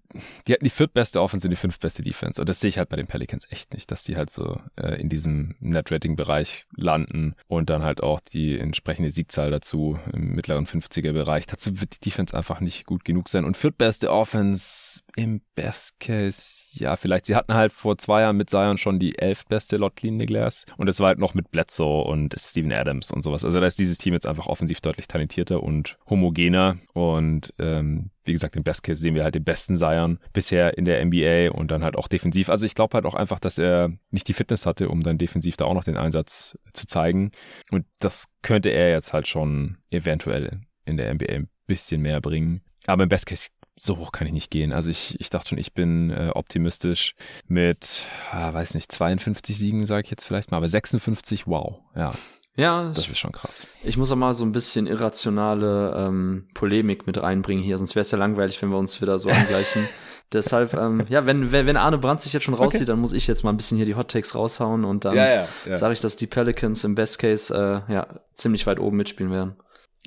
die hatten die viertbeste Offense und die fünftbeste Defense. Und das sehe ich halt bei den Pelicans echt nicht, dass die halt so äh, in diesem Net-Rating-Bereich landen und dann halt auch die entsprechende Siegzahl dazu im mittleren 50er-Bereich. Dazu wird die Defense einfach nicht gut genug sein. Und viertbeste Offense im Best Case, ja, vielleicht. Sie hatten halt vor zwei Jahren mit Zion schon die elftbeste Lot Clean Glass. Und das war halt noch mit Bledsoe und Steven Adams und sowas. Also da ist dieses Team jetzt einfach offensiv deutlich talentierter und homogener. Und ähm, wie gesagt, im Best Case sehen wir halt den besten Zion bisher in der NBA und dann halt auch defensiv. Also ich glaube halt auch einfach, dass er nicht die Fitness hatte, um dann defensiv da auch noch den Einsatz zu zeigen. Und das könnte er jetzt halt schon eventuell in der NBA ein bisschen mehr bringen. Aber im Best Case so hoch kann ich nicht gehen. Also ich, ich dachte schon, ich bin äh, optimistisch mit, ah, weiß nicht, 52 Siegen, sage ich jetzt vielleicht mal, aber 56, wow, ja. Ja, das ist schon krass. Ich muss auch mal so ein bisschen irrationale ähm, Polemik mit reinbringen hier, sonst wäre es ja langweilig, wenn wir uns wieder so angleichen. Deshalb, ähm, ja, wenn, wenn Arne Brandt sich jetzt schon rauszieht, okay. dann muss ich jetzt mal ein bisschen hier die Hot Takes raushauen und dann ja, ja, ja. sage ich, dass die Pelicans im Best Case äh, ja ziemlich weit oben mitspielen werden.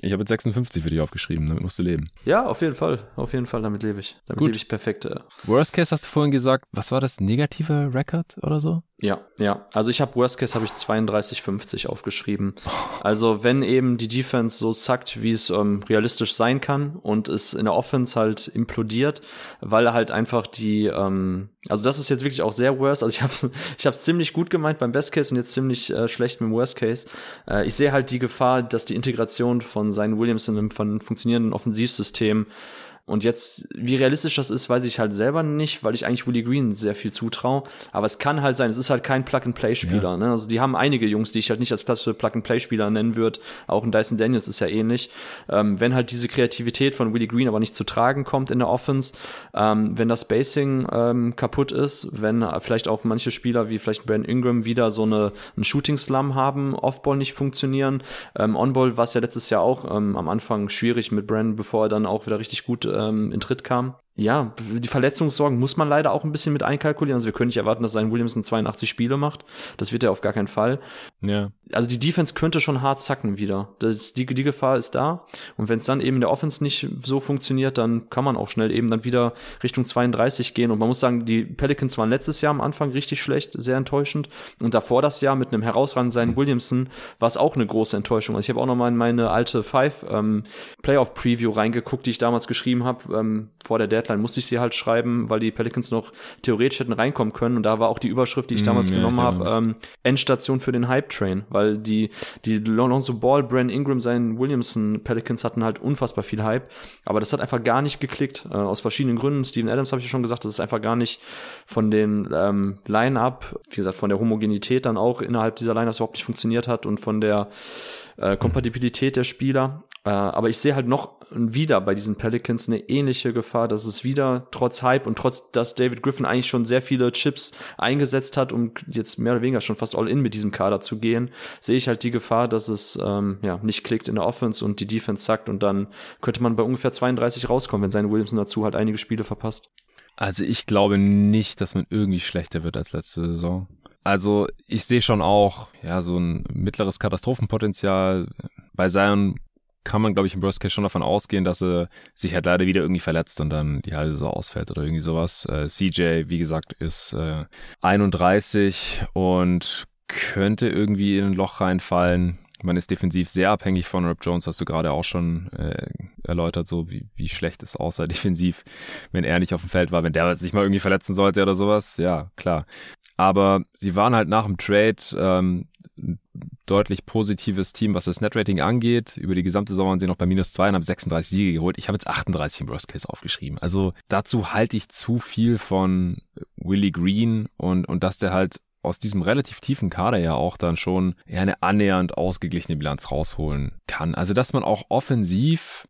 Ich habe jetzt 56 für dich aufgeschrieben, damit musst du leben. Ja, auf jeden Fall. Auf jeden Fall, damit lebe ich. Damit Gut. lebe ich perfekt. Äh. Worst Case hast du vorhin gesagt, was war das? Negativer Record oder so? Ja, ja. Also ich habe Worst Case habe ich 32,50 aufgeschrieben. Also wenn eben die Defense so sackt, wie es ähm, realistisch sein kann und es in der Offense halt implodiert, weil halt einfach die, ähm, also das ist jetzt wirklich auch sehr worst. Also ich habe ich habe ziemlich gut gemeint beim Best Case und jetzt ziemlich äh, schlecht mit dem Worst Case. Äh, ich sehe halt die Gefahr, dass die Integration von seinen Williams in einem von funktionierenden Offensivsystem und jetzt, wie realistisch das ist, weiß ich halt selber nicht, weil ich eigentlich Willie Green sehr viel zutraue. Aber es kann halt sein, es ist halt kein Plug-and-Play-Spieler. Ja. Ne? Also die haben einige Jungs, die ich halt nicht als klassische Plug-and-Play-Spieler nennen würde. Auch ein Dyson Daniels ist ja ähnlich. Ähm, wenn halt diese Kreativität von Willie Green aber nicht zu tragen kommt in der Offense, ähm, wenn das Spacing ähm, kaputt ist, wenn vielleicht auch manche Spieler wie vielleicht Brandon Ingram wieder so eine einen Shooting-Slum haben, Offball nicht funktionieren. Ähm, On-Ball war es ja letztes Jahr auch ähm, am Anfang schwierig mit Brandon, bevor er dann auch wieder richtig gut ähm, in Tritt kam. Ja, die Verletzungssorgen muss man leider auch ein bisschen mit einkalkulieren. Also wir können nicht erwarten, dass sein Williamson 82 Spiele macht. Das wird er auf gar keinen Fall. Ja. Also die Defense könnte schon hart zacken wieder. Das, die, die Gefahr ist da. Und wenn es dann eben in der Offense nicht so funktioniert, dann kann man auch schnell eben dann wieder Richtung 32 gehen. Und man muss sagen, die Pelicans waren letztes Jahr am Anfang richtig schlecht, sehr enttäuschend. Und davor das Jahr mit einem herausragenden sein Williamson war es auch eine große Enttäuschung. Also ich habe auch noch mal in meine alte Five ähm, Playoff Preview reingeguckt, die ich damals geschrieben habe ähm, vor der Deadline musste ich sie halt schreiben, weil die Pelicans noch theoretisch hätten reinkommen können. Und da war auch die Überschrift, die ich mm, damals mm, genommen habe, ähm, Endstation für den Hype Train, weil die, die Lonzo Ball, Brand Ingram, seinen Williamson Pelicans hatten halt unfassbar viel Hype. Aber das hat einfach gar nicht geklickt, äh, aus verschiedenen Gründen. Steven Adams habe ich ja schon gesagt, das ist einfach gar nicht von den ähm, Line-Up, wie gesagt, von der Homogenität dann auch innerhalb dieser Line-Ups überhaupt nicht funktioniert hat und von der äh, Kompatibilität der Spieler. Äh, aber ich sehe halt noch wieder bei diesen Pelicans eine ähnliche Gefahr, dass es wieder trotz Hype und trotz, dass David Griffin eigentlich schon sehr viele Chips eingesetzt hat, um jetzt mehr oder weniger schon fast all in mit diesem Kader zu gehen, sehe ich halt die Gefahr, dass es ähm, ja nicht klickt in der Offense und die Defense zackt und dann könnte man bei ungefähr 32 rauskommen, wenn sein Williamson dazu halt einige Spiele verpasst. Also ich glaube nicht, dass man irgendwie schlechter wird als letzte Saison. Also ich sehe schon auch, ja, so ein mittleres Katastrophenpotenzial. Bei Zion kann man, glaube ich, im Worst Case schon davon ausgehen, dass er sich halt leider wieder irgendwie verletzt und dann die halbe Saison ausfällt oder irgendwie sowas. Äh, CJ, wie gesagt, ist äh, 31 und könnte irgendwie in ein Loch reinfallen. Man ist defensiv sehr abhängig von Rob Jones, hast du gerade auch schon äh, erläutert, so wie, wie schlecht es aussah defensiv, wenn er nicht auf dem Feld war, wenn der sich mal irgendwie verletzen sollte oder sowas. Ja, klar. Aber sie waren halt nach dem Trade ähm, deutlich positives Team, was das Netrating angeht. Über die gesamte Saison waren sie noch bei minus zwei und haben 36 Siege geholt. Ich habe jetzt 38 im Worst Case aufgeschrieben. Also dazu halte ich zu viel von Willie Green und, und dass der halt aus diesem relativ tiefen Kader ja auch dann schon eher eine annähernd ausgeglichene Bilanz rausholen kann. Also dass man auch offensiv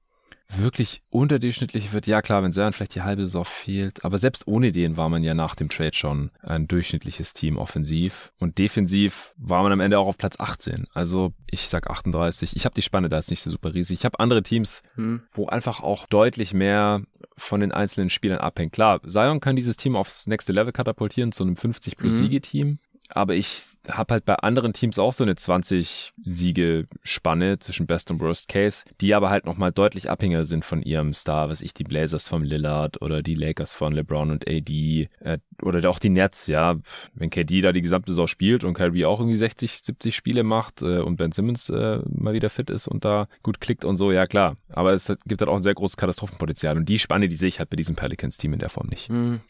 wirklich unterdurchschnittlich wird, ja klar, wenn Zion vielleicht die halbe Saison fehlt, aber selbst ohne den war man ja nach dem Trade schon ein durchschnittliches Team offensiv und defensiv war man am Ende auch auf Platz 18. Also ich sag 38. Ich habe die Spanne da jetzt nicht so super riesig. Ich habe andere Teams, hm. wo einfach auch deutlich mehr von den einzelnen Spielern abhängt. Klar, Zion kann dieses Team aufs nächste Level katapultieren zu einem 50 plus mhm. Siege Team, aber ich habe halt bei anderen Teams auch so eine 20 Siege Spanne zwischen Best und Worst Case, die aber halt nochmal deutlich abhängiger sind von ihrem Star, was ich die Blazers von Lillard oder die Lakers von LeBron und AD äh, oder auch die Nets, ja, wenn KD da die gesamte Saison spielt und Kyrie auch irgendwie 60, 70 Spiele macht äh, und Ben Simmons äh, mal wieder fit ist und da gut klickt und so, ja klar, aber es gibt halt auch ein sehr großes Katastrophenpotenzial und die Spanne, die sehe ich halt bei diesem Pelicans Team in der Form nicht. Mhm.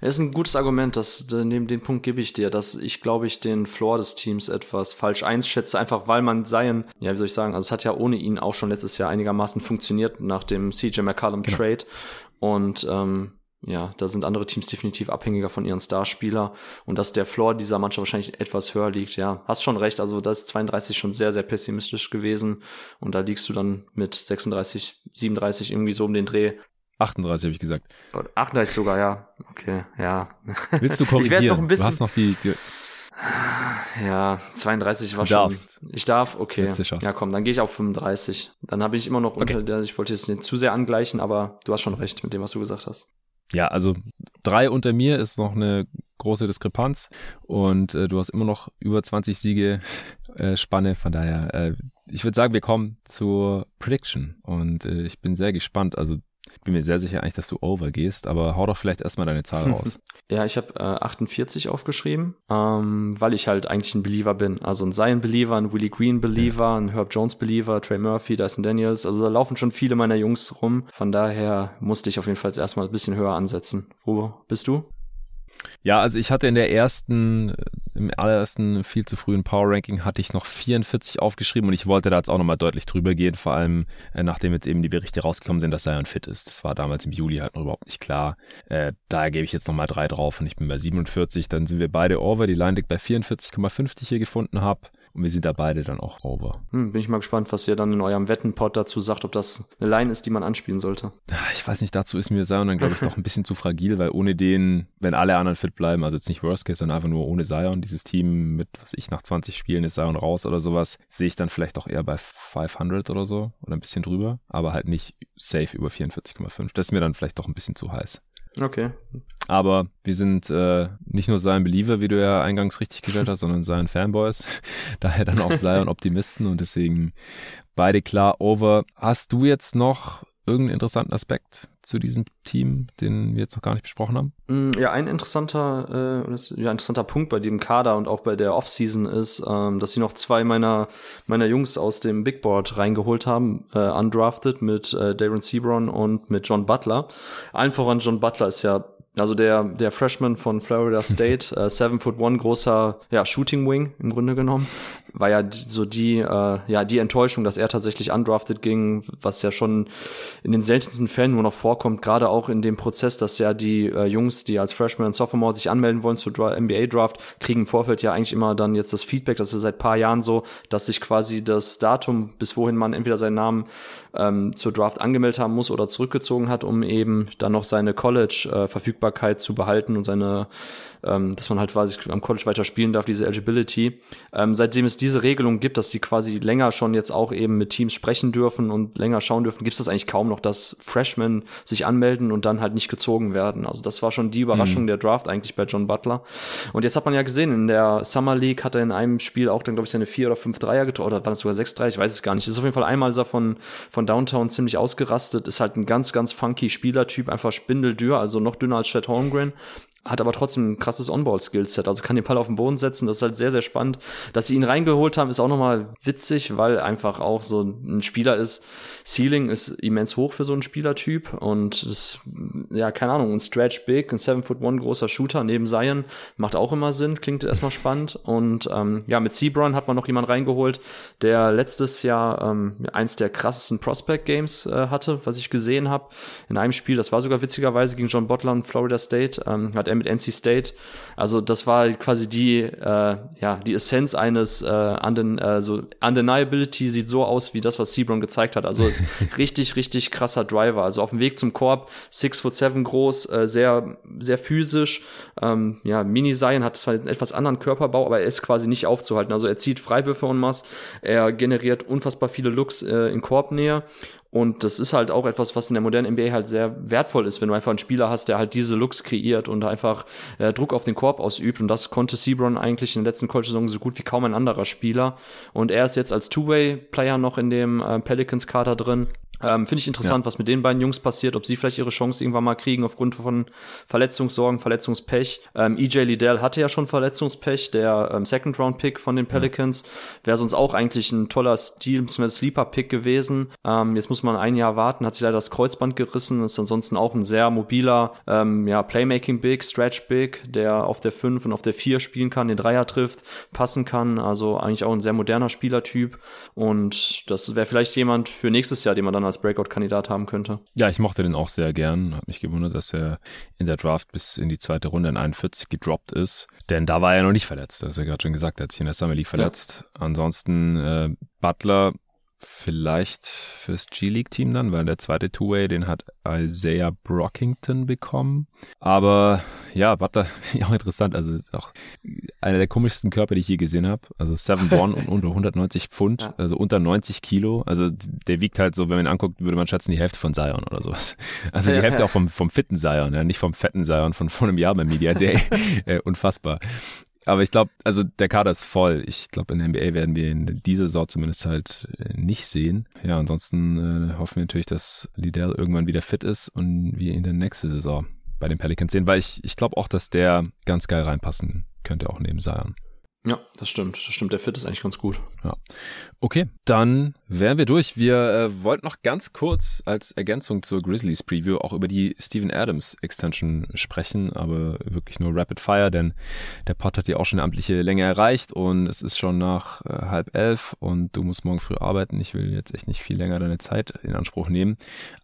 Das ist ein gutes Argument, das neben den Punkt gebe ich dir, dass ich glaube ich, den Floor des Teams etwas falsch einschätze, einfach weil man seien, ja, wie soll ich sagen, also es hat ja ohne ihn auch schon letztes Jahr einigermaßen funktioniert nach dem CJ McCallum genau. Trade. Und ähm, ja, da sind andere Teams definitiv abhängiger von ihren Starspieler und dass der Floor dieser Mannschaft wahrscheinlich etwas höher liegt. Ja, hast schon recht. Also das ist 32 schon sehr, sehr pessimistisch gewesen und da liegst du dann mit 36, 37 irgendwie so um den Dreh 38 habe ich gesagt. 38 sogar, ja. Okay, ja. Willst du korrigieren? Ich werde noch ein bisschen. Du hast noch die, die ja, 32 war schon. Ich darf, okay. Ja, komm, dann gehe ich auf 35. Dann habe ich immer noch okay. unter der, ich wollte jetzt nicht zu sehr angleichen, aber du hast schon recht mit dem, was du gesagt hast. Ja, also drei unter mir ist noch eine große Diskrepanz und äh, du hast immer noch über 20 Siege äh, Spanne. Von daher, äh, ich würde sagen, wir kommen zur Prediction und äh, ich bin sehr gespannt. Also bin mir sehr sicher eigentlich, dass du over gehst, aber hau doch vielleicht erstmal deine Zahl raus. ja, ich habe äh, 48 aufgeschrieben, ähm, weil ich halt eigentlich ein Believer bin. Also ein Zion Believer, ein Willie Green Believer, ja. ein Herb Jones Believer, Trey Murphy, Dyson Daniels. Also da laufen schon viele meiner Jungs rum. Von daher musste ich auf jeden Fall erstmal ein bisschen höher ansetzen. Wo bist du? Ja, also ich hatte in der ersten, im allerersten viel zu frühen Power Ranking hatte ich noch 44 aufgeschrieben und ich wollte da jetzt auch nochmal deutlich drüber gehen, vor allem äh, nachdem jetzt eben die Berichte rausgekommen sind, dass Zion fit ist. Das war damals im Juli halt noch überhaupt nicht klar. Äh, daher gebe ich jetzt nochmal drei drauf und ich bin bei 47. Dann sind wir beide over. Die Line liegt bei 44,5, die ich hier gefunden habe. Und wir sind da beide dann auch over. Hm, bin ich mal gespannt, was ihr dann in eurem Wettenpot dazu sagt, ob das eine Line ist, die man anspielen sollte. Ich weiß nicht, dazu ist mir dann, glaube ich, doch ein bisschen zu fragil, weil ohne den, wenn alle anderen fit bleiben, also jetzt nicht Worst Case, sondern einfach nur ohne Zion, dieses Team mit, was ich, nach 20 Spielen ist Zion raus oder sowas, sehe ich dann vielleicht doch eher bei 500 oder so oder ein bisschen drüber, aber halt nicht safe über 44,5. Das ist mir dann vielleicht doch ein bisschen zu heiß. Okay. Aber wir sind äh, nicht nur sein Believer, wie du ja eingangs richtig gesagt hast, sondern sein Fanboys. Daher dann auch Zion Optimisten und deswegen beide klar over. Hast du jetzt noch irgendeinen interessanten Aspekt zu diesem Team, den wir jetzt noch gar nicht besprochen haben? Mm, ja, ein interessanter, äh, ja, interessanter Punkt bei dem Kader und auch bei der Offseason ist, ähm, dass sie noch zwei meiner, meiner Jungs aus dem Big Board reingeholt haben, äh, undrafted mit äh, Darren Sebron und mit John Butler. Allen voran John Butler ist ja also der, der Freshman von Florida State, äh, seven foot one, großer ja, Shooting Wing im Grunde genommen, war ja so die, äh, ja, die Enttäuschung, dass er tatsächlich undrafted ging, was ja schon in den seltensten Fällen nur noch vorkommt, gerade auch in dem Prozess, dass ja die äh, Jungs, die als Freshman und Sophomore sich anmelden wollen zur NBA Draft, kriegen im Vorfeld ja eigentlich immer dann jetzt das Feedback, das ist seit paar Jahren so, dass sich quasi das Datum, bis wohin man entweder seinen Namen ähm, zur Draft angemeldet haben muss oder zurückgezogen hat, um eben dann noch seine College-Verfügbarkeit äh, zu behalten und seine ähm, dass man halt quasi am College weiter spielen darf, diese Eligibility. Ähm, seitdem es diese Regelung gibt, dass die quasi länger schon jetzt auch eben mit Teams sprechen dürfen und länger schauen dürfen, gibt es das eigentlich kaum noch, dass Freshmen sich anmelden und dann halt nicht gezogen werden. Also das war schon die Überraschung mhm. der Draft eigentlich bei John Butler. Und jetzt hat man ja gesehen, in der Summer League hat er in einem Spiel auch dann, glaube ich, seine vier oder fünf Dreier getroffen, oder waren es sogar sechs Dreier, ich weiß es gar nicht. Das ist auf jeden Fall einmal ist er von, von Downtown ziemlich ausgerastet, ist halt ein ganz, ganz funky Spielertyp, einfach spindeldürr, also noch dünner als Chet Holmgren hat aber trotzdem ein krasses On-Ball-Skillset, also kann den Ball auf den Boden setzen, das ist halt sehr, sehr spannend. Dass sie ihn reingeholt haben, ist auch nochmal witzig, weil einfach auch so ein Spieler ist, Ceiling ist immens hoch für so einen Spielertyp. Und das, ja, keine Ahnung, ein Stretch Big, ein 7 Foot One großer Shooter neben Zion macht auch immer Sinn, klingt erstmal spannend. Und ähm, ja, mit Sebron hat man noch jemand reingeholt, der letztes Jahr ähm, eins der krassesten Prospect Games äh, hatte, was ich gesehen habe in einem Spiel, das war sogar witzigerweise gegen John Butler und Florida State, ähm, hat er mit NC State. Also das war quasi die, äh, ja, die Essenz eines äh, Unden, äh, so Undeniability sieht so aus wie das, was Sebron gezeigt hat. Also ist richtig, richtig krasser Driver. Also auf dem Weg zum Korb, six foot seven groß, äh, sehr, sehr physisch. Ähm, ja, Mini Zion hat zwar einen etwas anderen Körperbau, aber er ist quasi nicht aufzuhalten. Also er zieht Freiwürfe und Mass, er generiert unfassbar viele Looks äh, in Korbnähe und das ist halt auch etwas, was in der modernen NBA halt sehr wertvoll ist, wenn du einfach einen Spieler hast, der halt diese Looks kreiert und einfach äh, Druck auf den Korb ausübt. Und das konnte Sebron eigentlich in der letzten College-Saison so gut wie kaum ein anderer Spieler. Und er ist jetzt als Two-Way-Player noch in dem äh, Pelicans-Kader drin. Ähm, Finde ich interessant, ja. was mit den beiden Jungs passiert, ob sie vielleicht ihre Chance irgendwann mal kriegen aufgrund von Verletzungssorgen, Verletzungspech. Ähm, EJ Liddell hatte ja schon Verletzungspech, der ähm, Second-Round-Pick von den Pelicans. Ja. Wäre sonst auch eigentlich ein toller Stil, Sleeper-Pick gewesen. Ähm, jetzt muss man ein Jahr warten, hat sich leider das Kreuzband gerissen, ist ansonsten auch ein sehr mobiler ähm, ja, Playmaking-Big, Stretch-Big, der auf der 5 und auf der 4 spielen kann, den Dreier trifft, passen kann. Also eigentlich auch ein sehr moderner Spielertyp. Und das wäre vielleicht jemand für nächstes Jahr, den man dann als Breakout-Kandidat haben könnte. Ja, ich mochte den auch sehr gern. Hat mich gewundert, dass er in der Draft bis in die zweite Runde in 41 gedroppt ist. Denn da war er noch nicht verletzt. Das ist ja gerade schon gesagt, er hat sich in der Summer League verletzt. Ja. Ansonsten äh, Butler vielleicht fürs G-League-Team dann, weil der zweite Two-Way, den hat Isaiah Brockington bekommen. Aber ja, Butler, auch interessant, also auch einer der komischsten Körper, die ich je gesehen habe. Also 7'1 und unter 190 Pfund, ja. also unter 90 Kilo. Also der wiegt halt so, wenn man ihn anguckt, würde man schätzen, die Hälfte von Zion oder sowas. Also die ja, Hälfte ja. auch vom, vom fitten Zion, ja, nicht vom fetten Zion von vor einem Jahr beim Media Day. äh, unfassbar. Aber ich glaube, also der Kader ist voll. Ich glaube, in der NBA werden wir in dieser Saison zumindest halt äh, nicht sehen. Ja, ansonsten äh, hoffen wir natürlich, dass Liddell irgendwann wieder fit ist und wir ihn dann nächste Saison bei den Pelicans sehen, weil ich, ich glaube auch, dass der ganz geil reinpassen könnte, auch neben Zion. Ja, das stimmt. Das stimmt. Der Fit ist eigentlich ganz gut. Ja. Okay, dann wären wir durch. Wir äh, wollten noch ganz kurz als Ergänzung zur Grizzlies Preview auch über die Steven Adams Extension sprechen, aber wirklich nur Rapid Fire, denn der Pod hat ja auch schon eine amtliche Länge erreicht und es ist schon nach äh, halb elf und du musst morgen früh arbeiten. Ich will jetzt echt nicht viel länger deine Zeit in Anspruch nehmen.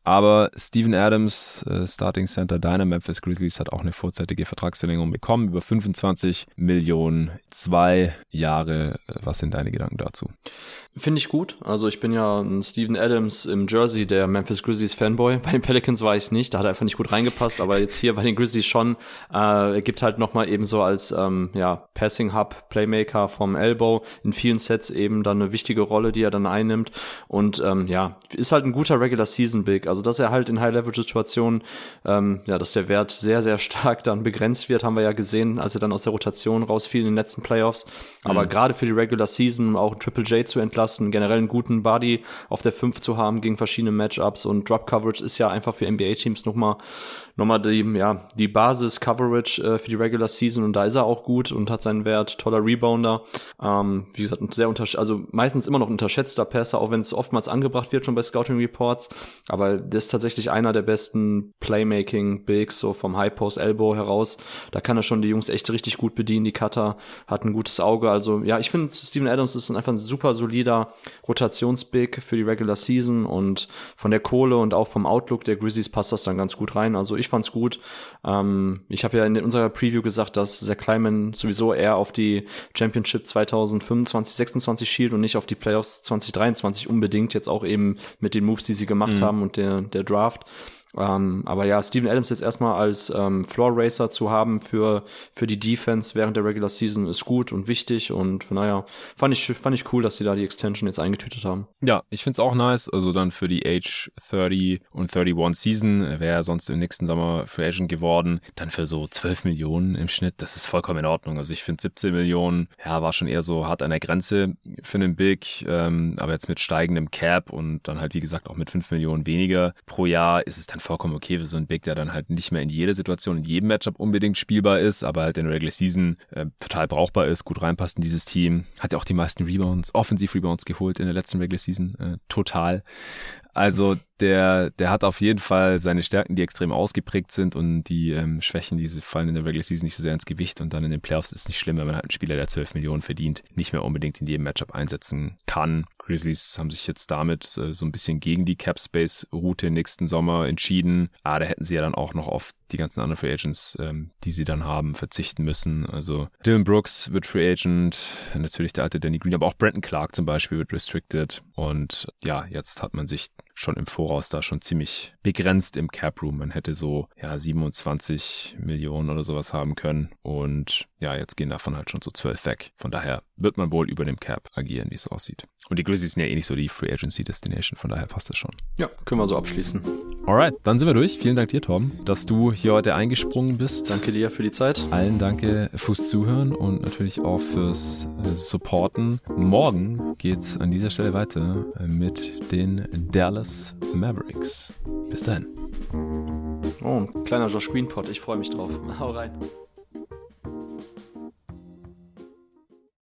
Aber Steven Adams, äh, Starting Center deiner Memphis Grizzlies, hat auch eine vorzeitige Vertragsverlängerung bekommen über 25 Millionen, zwei Jahre. Äh, was sind deine Gedanken dazu? Finde ich gut. Also ich bin ja ein Steven Adams im Jersey, der Memphis Grizzlies Fanboy. Bei den Pelicans war ich nicht, da hat er einfach nicht gut reingepasst, aber jetzt hier bei den Grizzlies schon. Äh, er gibt halt nochmal eben so als ähm, ja, Passing Hub, Playmaker vom Elbow in vielen Sets eben dann eine wichtige Rolle, die er dann einnimmt. Und ähm, ja, ist halt ein guter Regular Season Big. Also dass er halt in High-Level-Situationen, ähm, ja, dass der Wert sehr, sehr stark dann begrenzt wird, haben wir ja gesehen, als er dann aus der Rotation rausfiel in den letzten Playoffs. Aber mhm. gerade für die Regular Season auch Triple J zu entlasten, generell einen guten Body auf der 5 zu haben gegen verschiedene Matchups. Und Drop Coverage ist ja einfach für NBA Teams nochmal nochmal die, ja, die Basis Coverage äh, für die Regular Season und da ist er auch gut und hat seinen Wert, toller Rebounder. Ähm, wie gesagt, sehr also meistens immer noch unterschätzter Passer, auch wenn es oftmals angebracht wird schon bei Scouting Reports, aber das ist tatsächlich einer der besten Playmaking Bigs so vom High Post Elbow heraus. Da kann er schon die Jungs echt richtig gut bedienen, die Cutter hat ein gutes Auge, also ja, ich finde Steven Adams ist einfach ein super solider Rotationsbig für die Regular Season und von der Kohle und auch vom Outlook der Grizzlies passt das dann ganz gut rein. Also ich fand's gut. Ähm, ich habe ja in unserer Preview gesagt, dass Zach Kleiman sowieso eher auf die Championship 2025, 26 schielt und nicht auf die Playoffs 2023 unbedingt, jetzt auch eben mit den Moves, die sie gemacht mhm. haben und der, der Draft. Ähm, aber ja, Steven Adams jetzt erstmal als ähm, Floor Racer zu haben für, für die Defense während der Regular Season ist gut und wichtig und von naja, fand ich, fand ich cool, dass sie da die Extension jetzt eingetütet haben. Ja, ich find's auch nice. Also dann für die Age 30 und 31 Season wäre er sonst im nächsten Sommer Free Agent geworden. Dann für so 12 Millionen im Schnitt, das ist vollkommen in Ordnung. Also ich finde 17 Millionen, ja, war schon eher so hart an der Grenze für einen Big, ähm, aber jetzt mit steigendem Cap und dann halt wie gesagt auch mit 5 Millionen weniger pro Jahr ist es dann vollkommen okay für so einen Big, der dann halt nicht mehr in jede Situation, in jedem Matchup unbedingt spielbar ist, aber halt in der Regular Season äh, total brauchbar ist, gut reinpasst in dieses Team. Hat ja auch die meisten Rebounds, Offensiv-Rebounds geholt in der letzten Regular Season. Äh, total. Also der, der hat auf jeden Fall seine Stärken, die extrem ausgeprägt sind und die ähm, Schwächen, die fallen in der Regular Season nicht so sehr ins Gewicht und dann in den Playoffs ist es nicht schlimm, wenn man halt einen Spieler, der 12 Millionen verdient, nicht mehr unbedingt in jedem Matchup einsetzen kann. Grizzlies haben sich jetzt damit äh, so ein bisschen gegen die Cap Space Route nächsten Sommer entschieden. Ah, da hätten sie ja dann auch noch auf die ganzen anderen Free Agents, ähm, die sie dann haben, verzichten müssen. Also Dylan Brooks wird Free Agent, natürlich der alte Danny Green, aber auch Brandon Clark zum Beispiel wird restricted. Und ja, jetzt hat man sich schon im Voraus da schon ziemlich begrenzt im Cap Room. Man hätte so ja 27 Millionen oder sowas haben können und ja, jetzt gehen davon halt schon so 12 weg. Von daher wird man wohl über dem Cap agieren, wie es aussieht. Und die Grizzlies sind ja eh nicht so die Free Agency Destination, von daher passt das schon. Ja, können wir so abschließen. Alright, dann sind wir durch. Vielen Dank dir, Tom, dass du hier heute eingesprungen bist. Danke dir für die Zeit. Allen danke fürs Zuhören und natürlich auch fürs äh, Supporten. Morgen geht's an dieser Stelle weiter äh, mit den Dallas Mavericks. Bis dahin. Oh, ein kleiner Josh Greenpot. Ich freue mich drauf. Hau rein.